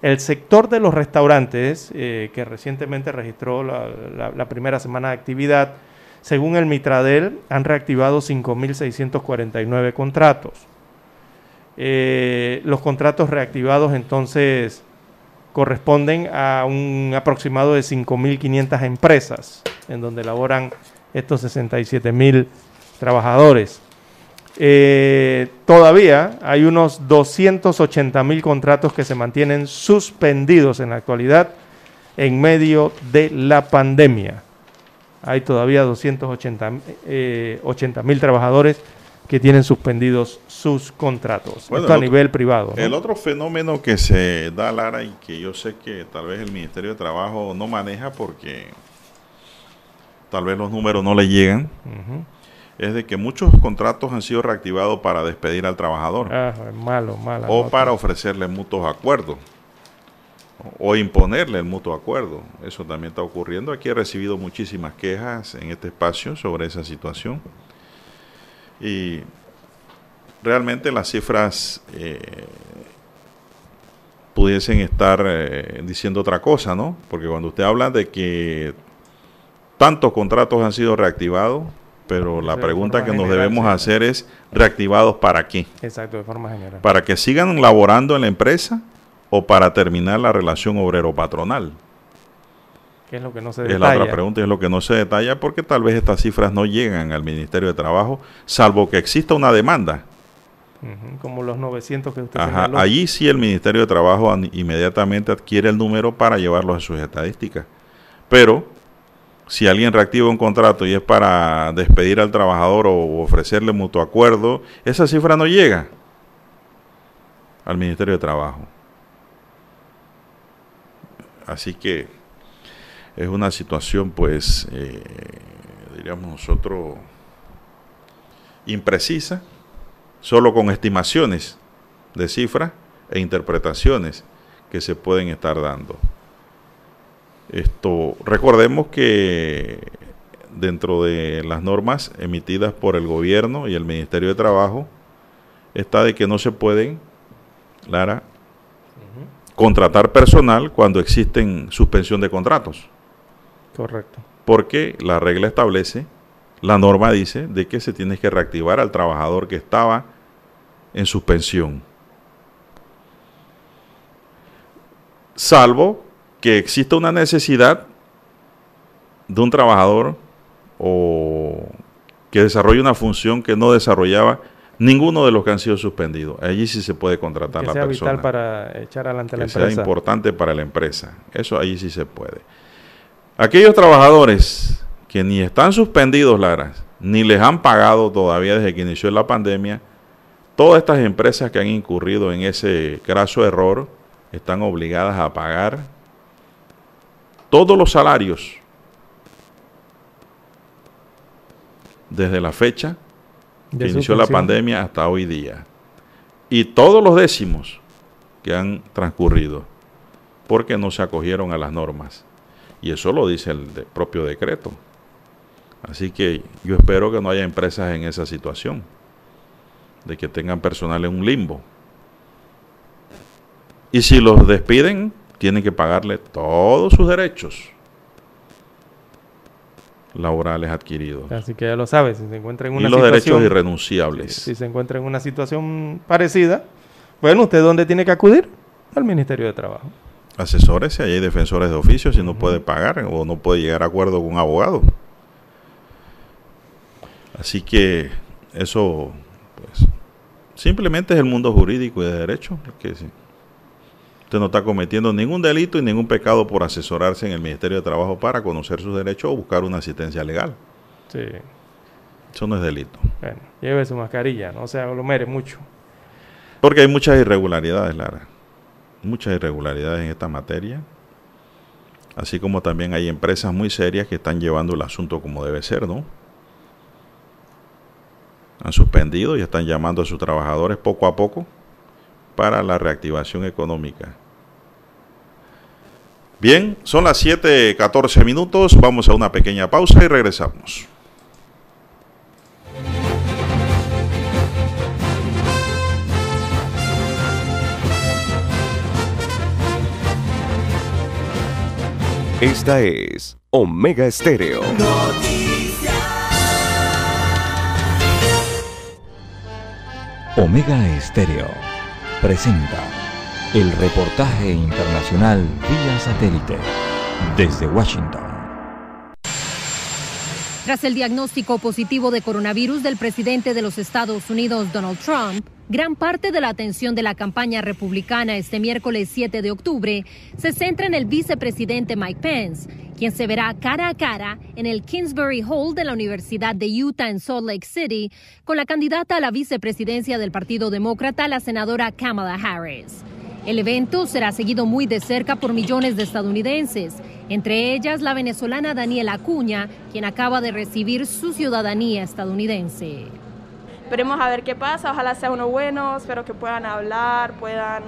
El sector de los restaurantes, eh, que recientemente registró la, primera semana de actividad, según el Mitradel, han reactivado 5.649 contratos. Eh, los contratos reactivados entonces corresponden a un aproximado de 5.500 empresas en donde laboran estos 67.000 trabajadores. Eh, todavía hay unos 280.000 contratos que se mantienen suspendidos en la actualidad en medio de la pandemia. Hay todavía 280.000 eh, trabajadores que tienen suspendidos sus contratos. Esto a nivel privado. El otro fenómeno que se da, Lara, y que yo sé que tal vez el Ministerio de Trabajo no maneja porque tal vez los números no le llegan, es de que muchos contratos han sido reactivados para despedir al trabajador. Ah, malo, malo. O para ofrecerle mutuos acuerdos. O imponerle el mutuo acuerdo. Eso también está ocurriendo. Aquí he recibido muchísimas quejas en este espacio sobre esa situación. Y realmente las cifras eh, pudiesen estar eh, diciendo otra cosa, ¿no? Porque cuando usted habla de que tantos contratos han sido reactivados, Pero la pregunta que nos general, debemos sí. hacer es, ¿reactivados para qué? Exacto, de forma general. ¿Para que sigan laborando en la empresa o para terminar la relación obrero-patronal? ¿Qué es lo que no se Es detalla? la otra pregunta es lo que no se detalla porque tal vez estas cifras no llegan al Ministerio de Trabajo, salvo que exista una demanda. Como los 900 que usted Ajá, señaló. allí sí el Ministerio de Trabajo inmediatamente adquiere el número para llevarlo a sus estadísticas. Pero si alguien reactiva un contrato y es para despedir al trabajador o ofrecerle mutuo acuerdo, esa cifra no llega al Ministerio de Trabajo. Así que es una situación, pues, eh, diríamos nosotros, imprecisa, solo con estimaciones de cifras e interpretaciones que se pueden estar dando. Esto, recordemos que dentro de las normas emitidas por el gobierno y el Ministerio de Trabajo está de que no se pueden, Lara, contratar personal cuando existen suspensión de contratos Correcto. porque la regla establece, la norma dice, de que se tiene que reactivar al trabajador que estaba en suspensión. Salvo que exista una necesidad de un trabajador o que desarrolle una función que no desarrollaba ninguno de los que han sido suspendidos. Allí sí se puede contratar Que la sea persona vital para echar adelante la que sea empresa. importante para la empresa. Eso ahí sí se puede. Aquellos trabajadores que ni están suspendidos, Lara, ni les han pagado todavía desde que inició la pandemia, todas estas empresas que han incurrido en ese graso error están obligadas a pagar todos los salarios desde la fecha que inició la pandemia hasta hoy día. Y todos los décimos que han transcurrido, porque no se acogieron a las normas. Y eso lo dice el de- propio decreto. Así que yo espero que no haya empresas en esa situación, de que tengan personal en un limbo. Y si los despiden, tienen que pagarle todos sus derechos laborales adquiridos. Así que ya lo sabe, si se encuentra en Y una los situación... derechos irrenunciables. Si se encuentra en una situación parecida, bueno, ¿usted dónde tiene que acudir? Al Ministerio de Trabajo. Asesores, si hay defensores de oficio, si no puede pagar o no puede llegar a acuerdo con un abogado. Así que eso, pues, simplemente es el mundo jurídico y de derecho. Que sí. Usted no está cometiendo ningún delito y ningún pecado por asesorarse en el Ministerio de Trabajo para conocer sus derechos o buscar una asistencia legal. Sí. Eso no es delito. Bueno, lleve su mascarilla, no se aglomere mucho. Porque hay muchas irregularidades, Lara. Muchas irregularidades en esta materia. Así como también hay empresas muy serias que están llevando el asunto como debe ser, ¿no? Han suspendido y están llamando a sus trabajadores poco a poco para la reactivación económica. Bien, son las 7:14 minutos. Vamos a una pequeña pausa y regresamos. Esta es Omega Estéreo. Omega Estéreo presenta el reportaje internacional vía satélite desde Washington. Tras el diagnóstico positivo de coronavirus del presidente de los Estados Unidos, Donald Trump, gran parte de la atención de la campaña republicana este miércoles 7 de octubre se centra en el vicepresidente Mike Pence, quien se verá cara a cara en el Kingsbury Hall de la Universidad de Utah en Salt Lake City con la candidata a la vicepresidencia del Partido Demócrata, la senadora Kamala Harris. El evento será seguido muy de cerca por millones de estadounidenses, entre ellas la venezolana Daniela Acuña, quien acaba de recibir su ciudadanía estadounidense. Esperemos a ver qué pasa, ojalá sea uno bueno, espero que puedan hablar, puedan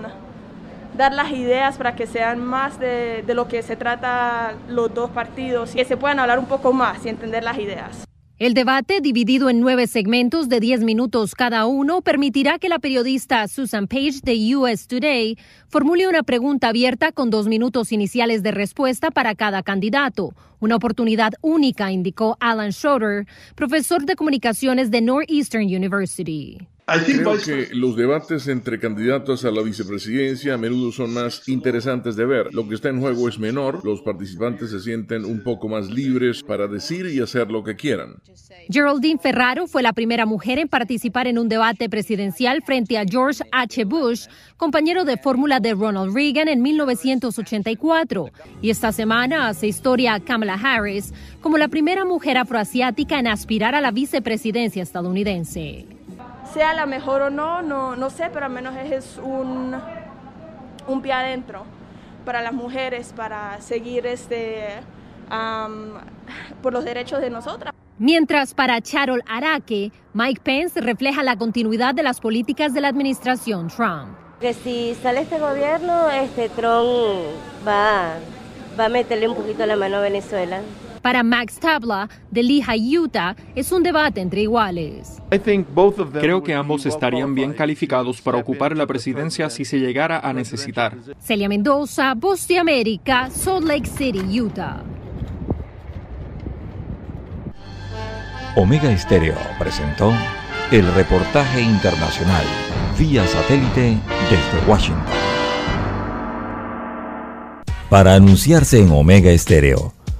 dar las ideas para que sean más de, de lo que se trata los dos partidos y que se puedan hablar un poco más y entender las ideas. El debate, dividido en nueve segmentos de 10 minutos cada uno, permitirá que la periodista Susan Page de US Today formule una pregunta abierta con dos minutos iniciales de respuesta para cada candidato. Una oportunidad única, indicó Alan Schroeder, profesor de comunicaciones de Northeastern University. Creo que los debates entre candidatos a la vicepresidencia a menudo son más interesantes de ver. Lo que está en juego es menor, los participantes se sienten un poco más libres para decir y hacer lo que quieran. Geraldine Ferraro fue la primera mujer en participar en un debate presidencial frente a George H. Bush, compañero de fórmula de Ronald Reagan en 1984. Y esta semana hace historia a Kamala Harris como la primera mujer afroasiática en aspirar a la vicepresidencia estadounidense sea la mejor o no, no, no sé, pero al menos es un, un pie adentro para las mujeres, para seguir este, por los derechos de nosotras. Mientras para Charol Araque, Mike Pence refleja la continuidad de las políticas de la administración Trump. Que si sale este gobierno, este Trump va, va a meterle un poquito la mano a Venezuela. Para Max Tabla, de Lehigh, Utah, es un debate entre iguales. Creo que ambos estarían bien calificados para ocupar la presidencia si se llegara a necesitar. Celia Mendoza, Voz de América, Salt Lake City, Utah. Omega Estéreo presentó el reportaje internacional vía satélite desde Washington. Para anunciarse en Omega Estéreo,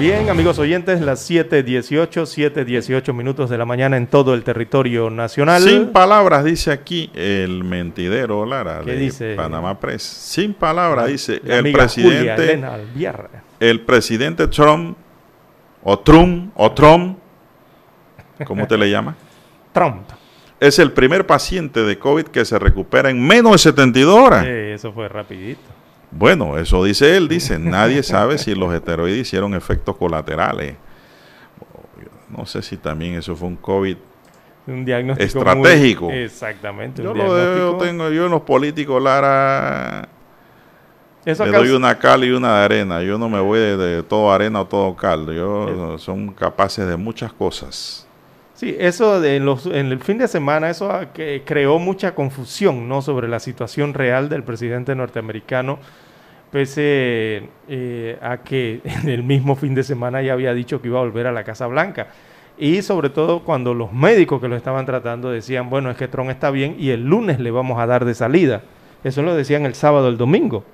Bien, amigos oyentes, las 7.18, 7.18 minutos de la mañana en todo el territorio nacional. Sin palabras, dice aquí el mentidero Lara ¿Qué de dice? Panamá Press. Sin palabras, dice La el Julia presidente. El presidente Trump, o Trump, o Trump, ¿cómo te le llama? Trump. Es el primer paciente de COVID que se recupera en menos de 72 horas. Sí, eso fue rapidito. Bueno, eso dice él, dice, nadie sabe si los esteroides hicieron efectos colaterales. No sé si también eso fue un COVID Un diagnóstico estratégico. muy- exactamente. Yo un lo tengo, yo en los políticos, Lara, Eso le causa- doy una cal y una de arena. Yo no me voy de, de todo arena o todo caldo. Yo son capaces de muchas cosas. Sí, eso de los, en el fin de semana, eso ah, que creó mucha confusión ¿no? sobre la situación real del presidente norteamericano, pese eh, a que en el mismo fin de semana ya había dicho que iba a volver a la Casa Blanca. Y sobre todo cuando los médicos que lo estaban tratando decían, bueno, es que Trump está bien y el lunes le vamos a dar de salida. Eso lo decían el sábado, el domingo.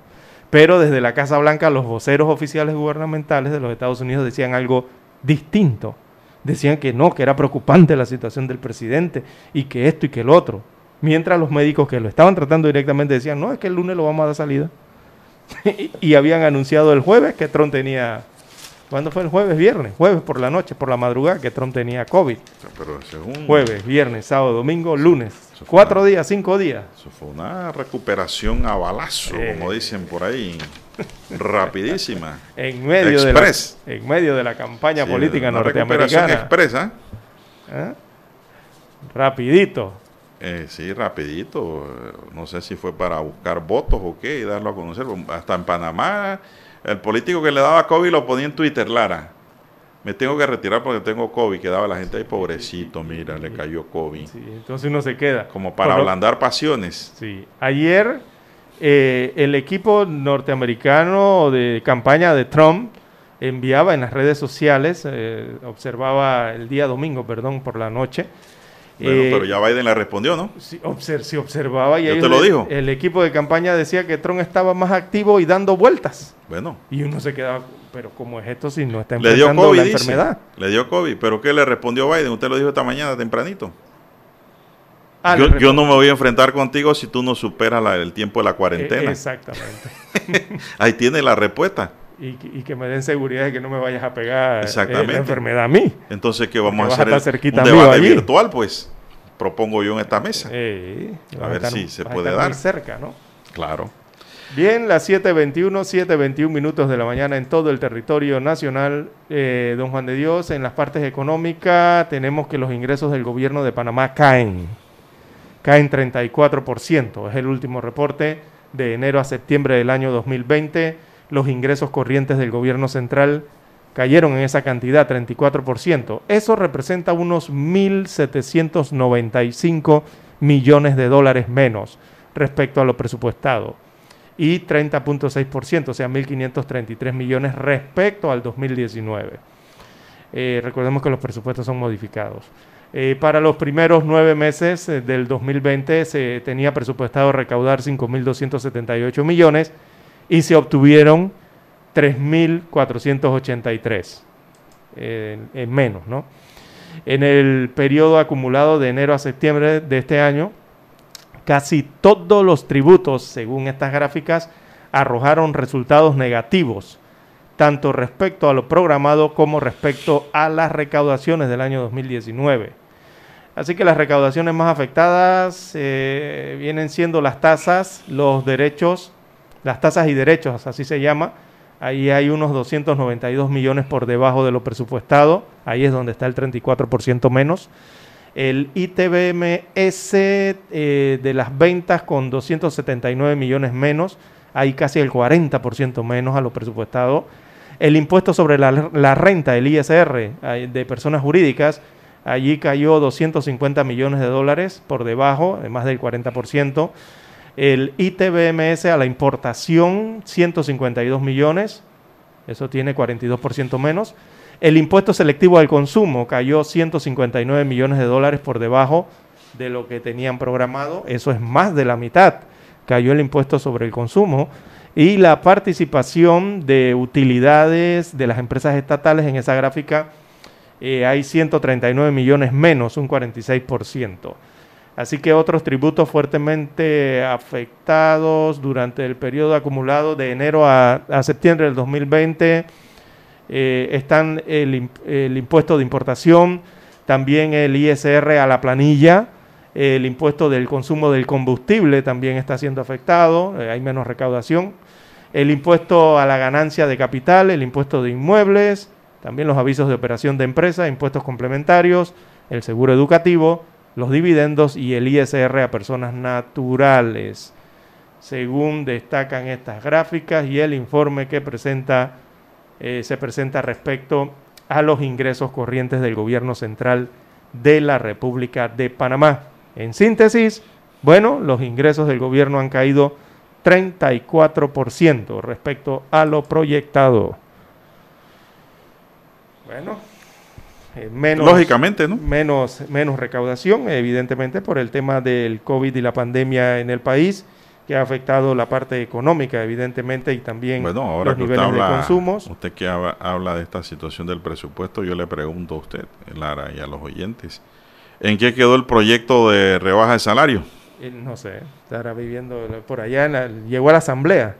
Pero desde la Casa Blanca los voceros oficiales gubernamentales de los Estados Unidos decían algo distinto decían que no, que era preocupante la situación del presidente y que esto y que el otro. Mientras los médicos que lo estaban tratando directamente decían, no, es que el lunes lo vamos a dar salida. y, habían anunciado el jueves que Trump tenía, ¿cuándo fue el jueves? Viernes, jueves por la noche, por la madrugada, que Trump tenía COVID. Pero según Jueves, viernes, sábado, domingo, lunes. Cuatro días, cinco días. Eso fue una recuperación a balazo, como dicen por ahí. Rapidísima. En medio, de la, en medio de la campaña Sí, política una norteamericana. expresa. ¿Eh? Rapidito. Eh, sí, rapidito. No sé si fue para buscar votos o qué y darlo a conocer. Hasta en Panamá, el político que le daba COVID lo ponía en Twitter, Lara. Me tengo que retirar porque tengo COVID. Quedaba la gente ahí, pobrecito, mira, le cayó COVID. Entonces uno se queda. Como para ablandar pasiones. Sí. Ayer eh, el equipo norteamericano de campaña de Trump enviaba en las redes sociales, eh, observaba el día domingo, perdón, por la noche. Bueno, eh, pero ya Biden le respondió, ¿no? Sí, se observaba y ¿Yo te lo le- dijo? el equipo de campaña decía que Trump estaba más activo y dando vueltas. Bueno. Y uno se quedaba, pero ¿cómo es esto si no está Le dio COVID, la dice. enfermedad? Le dio COVID. ¿Pero qué le respondió Biden? Usted lo dijo esta mañana tempranito. Ah, yo, yo, no me voy a enfrentar contigo si tú no superas el tiempo de la cuarentena. exactamente. Ahí tiene la respuesta. Y, que me den seguridad de que no me vayas a pegar eh, la enfermedad a mí. Entonces, ¿qué vamos a hacer? un debate virtual, pues. Propongo yo en esta mesa. a ver si se puede dar. cerca, ¿no? Claro. Bien, las 7.21, 7.21 minutos de la mañana en todo el territorio nacional. Eh, don Juan de Dios, en las partes económicas tenemos que los ingresos del gobierno de Panamá caen. Caen 34%. Es el último reporte de enero a septiembre del año 2020. Los ingresos corrientes del gobierno central cayeron en esa cantidad, 34%. Eso representa unos 1.795 millones de dólares menos respecto a lo presupuestado y 30.6%, o sea, 1.533 millones respecto al 2019. Eh, recordemos que los presupuestos son modificados. Eh, para los primeros nueve meses eh, del 2020 se tenía presupuestado recaudar 5.278 millones y se obtuvieron 3.483 en menos, ¿no? En el periodo acumulado de enero a septiembre de este año, Casi todos los tributos, según estas gráficas, arrojaron resultados negativos, tanto respecto a lo programado como respecto a las recaudaciones del año 2019. Así que las recaudaciones más afectadas eh, vienen siendo las tasas, los derechos, las tasas y derechos, así se llama. Ahí hay unos 292 millones por debajo de lo presupuestado. Ahí es donde está el 34% menos el ITBMS eh, de las ventas con 279 millones menos, hay casi el 40% menos a lo presupuestado. El impuesto sobre la, renta, el ISR, de personas jurídicas, allí cayó 250 millones de dólares por debajo, más del 40%. El ITBMS a la importación, 152 millones, eso tiene 42% menos. El impuesto selectivo al consumo cayó 159 millones de dólares por debajo de lo que tenían programado. Eso es más de la mitad. Cayó el impuesto sobre el consumo. Y la participación de utilidades de las empresas estatales en esa gráfica eh, hay 139 millones menos, un 46%. Así que otros tributos fuertemente afectados durante el periodo acumulado de enero a, septiembre del 2020 eh, están el, impuesto de importación, también el ISR a la planilla, el impuesto del consumo del combustible también está siendo afectado, eh, hay menos recaudación, el impuesto a la ganancia de capital, el impuesto de inmuebles, también los avisos de operación de empresa, impuestos complementarios, el seguro educativo, los dividendos y el ISR a personas naturales, según destacan estas gráficas y el informe que presenta eh, se presenta respecto a los ingresos corrientes del gobierno central de la República de Panamá. En síntesis, bueno, los ingresos del gobierno han caído 34% respecto a lo proyectado. Bueno, eh, menos, lógicamente, ¿no? Menos, menos recaudación, evidentemente, por el tema del COVID y la pandemia en el país que ha afectado la parte económica, evidentemente, y también los niveles de consumos. Usted que habla, de esta situación del presupuesto, yo le pregunto a usted, Lara, y a los oyentes, ¿en qué quedó el proyecto de rebaja de salario? Eh, no sé, estará viviendo por allá, llegó a la asamblea,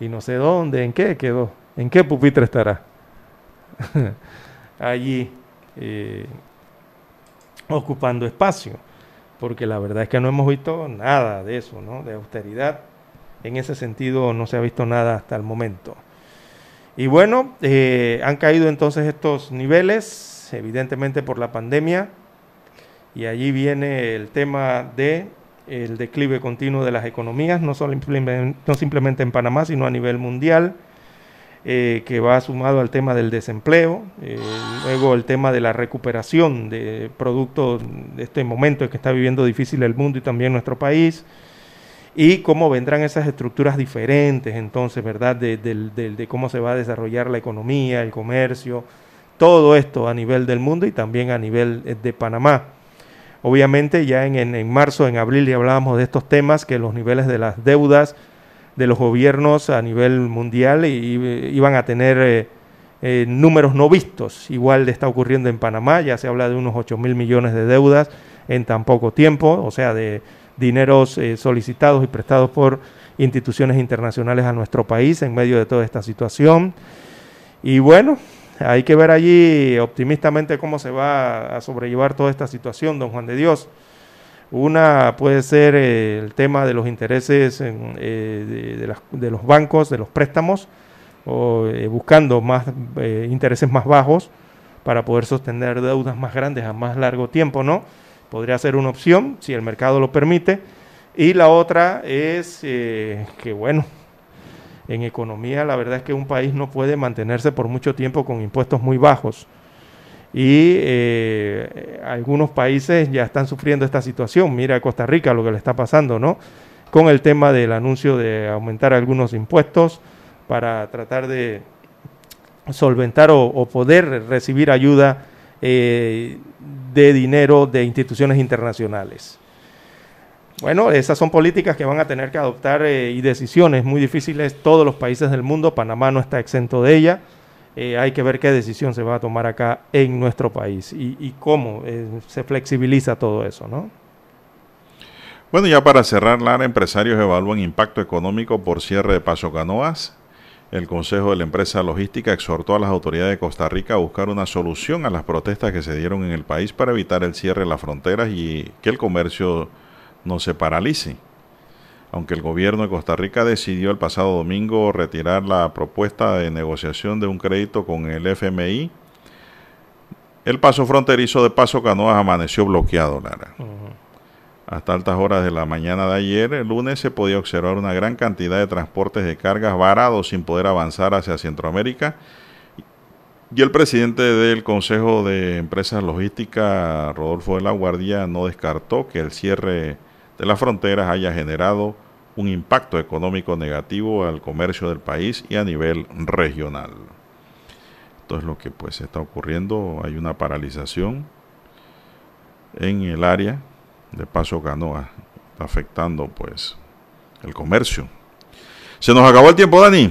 y no sé dónde, en qué quedó, en qué pupitre estará. Allí, eh, ocupando espacio porque la verdad es que no hemos visto nada de eso, ¿no? De austeridad. En ese sentido no se ha visto nada hasta el momento. Y bueno, eh, han caído entonces estos niveles, evidentemente por la pandemia, y allí viene el tema de el declive continuo de las economías, no, solo, no simplemente en Panamá, sino a nivel mundial. Eh, que va sumado al tema del desempleo, eh, luego el tema de la recuperación de productos de este momento que está viviendo difícil el mundo y también nuestro país, y cómo vendrán esas estructuras diferentes entonces, ¿verdad? De, de, cómo se va a desarrollar la economía, el comercio, todo esto a nivel del mundo y también a nivel eh, de Panamá. Obviamente ya en, en, en marzo, en abril ya hablábamos de estos temas, que los niveles de las deudas, de los gobiernos a nivel mundial y, iban a tener eh, eh, números no vistos. Igual está ocurriendo en Panamá, ya se habla de unos 8 mil millones de deudas en tan poco tiempo, o sea, de dineros eh, solicitados y prestados por instituciones internacionales a nuestro país en medio de toda esta situación. Y bueno, hay que ver allí optimistamente cómo se va a sobrellevar toda esta situación, don Juan de Dios. Una puede ser eh, el tema de los intereses eh, de, los bancos, de los préstamos, o eh, buscando más intereses más bajos para poder sostener deudas más grandes a más largo tiempo, ¿no? Podría ser una opción si el mercado lo permite. Y la otra es que, bueno, en economía la verdad es que un país no puede mantenerse por mucho tiempo con impuestos muy bajos. Y eh, algunos países ya están sufriendo esta situación. Mira Costa Rica lo que le está pasando, ¿no? Con el tema del anuncio de aumentar algunos impuestos para tratar de solventar o, poder recibir ayuda eh, de dinero de instituciones internacionales. Bueno, esas son políticas que van a tener que adoptar eh, y decisiones muy difíciles todos los países del mundo. Panamá no está exento de ella. Eh, hay que ver qué decisión se va a tomar acá en nuestro país y, cómo eh, se flexibiliza todo eso, ¿no? Bueno, ya para cerrar, Lara, empresarios evalúan impacto económico por cierre de Paso Canoas. El Consejo de la Empresa Logística exhortó a las autoridades de Costa Rica a buscar una solución a las protestas que se dieron en el país para evitar el cierre de las fronteras y que el comercio no se paralice. Aunque el gobierno de Costa Rica decidió el pasado domingo retirar la propuesta de negociación de un crédito con el FMI, el paso fronterizo de Paso Canoas amaneció bloqueado, Lara. Hasta altas horas de la mañana de ayer, el lunes, se podía observar una gran cantidad de transportes de cargas varados sin poder avanzar hacia Centroamérica. Y el presidente del Consejo de Empresas Logísticas, Rodolfo de la Guardia, no descartó que el cierre de las fronteras haya generado un impacto económico negativo al comercio del país y a nivel regional. Esto es lo que pues está ocurriendo. Hay una paralización en el área de Paso Canoa, afectando pues el comercio. Se nos acabó el tiempo, Dani.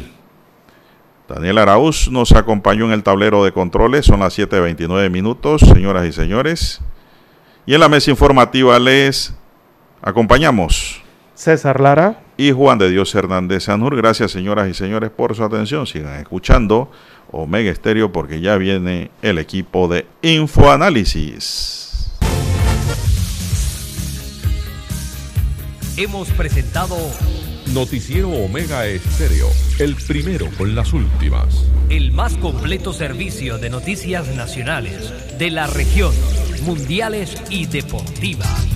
Daniel Arauz nos acompañó en el tablero de controles. Son las 7.29 minutos, señoras y señores. Y en la mesa informativa les Acompañamos. César Lara. Y Juan de Dios Hernández Sanur. Gracias, señoras y señores, por su atención. Sigan escuchando Omega Estéreo porque ya viene el equipo de Infoanálisis. Hemos presentado Noticiero Omega Estéreo, el primero con las últimas. El más completo servicio de noticias nacionales, de la región, mundiales y deportivas.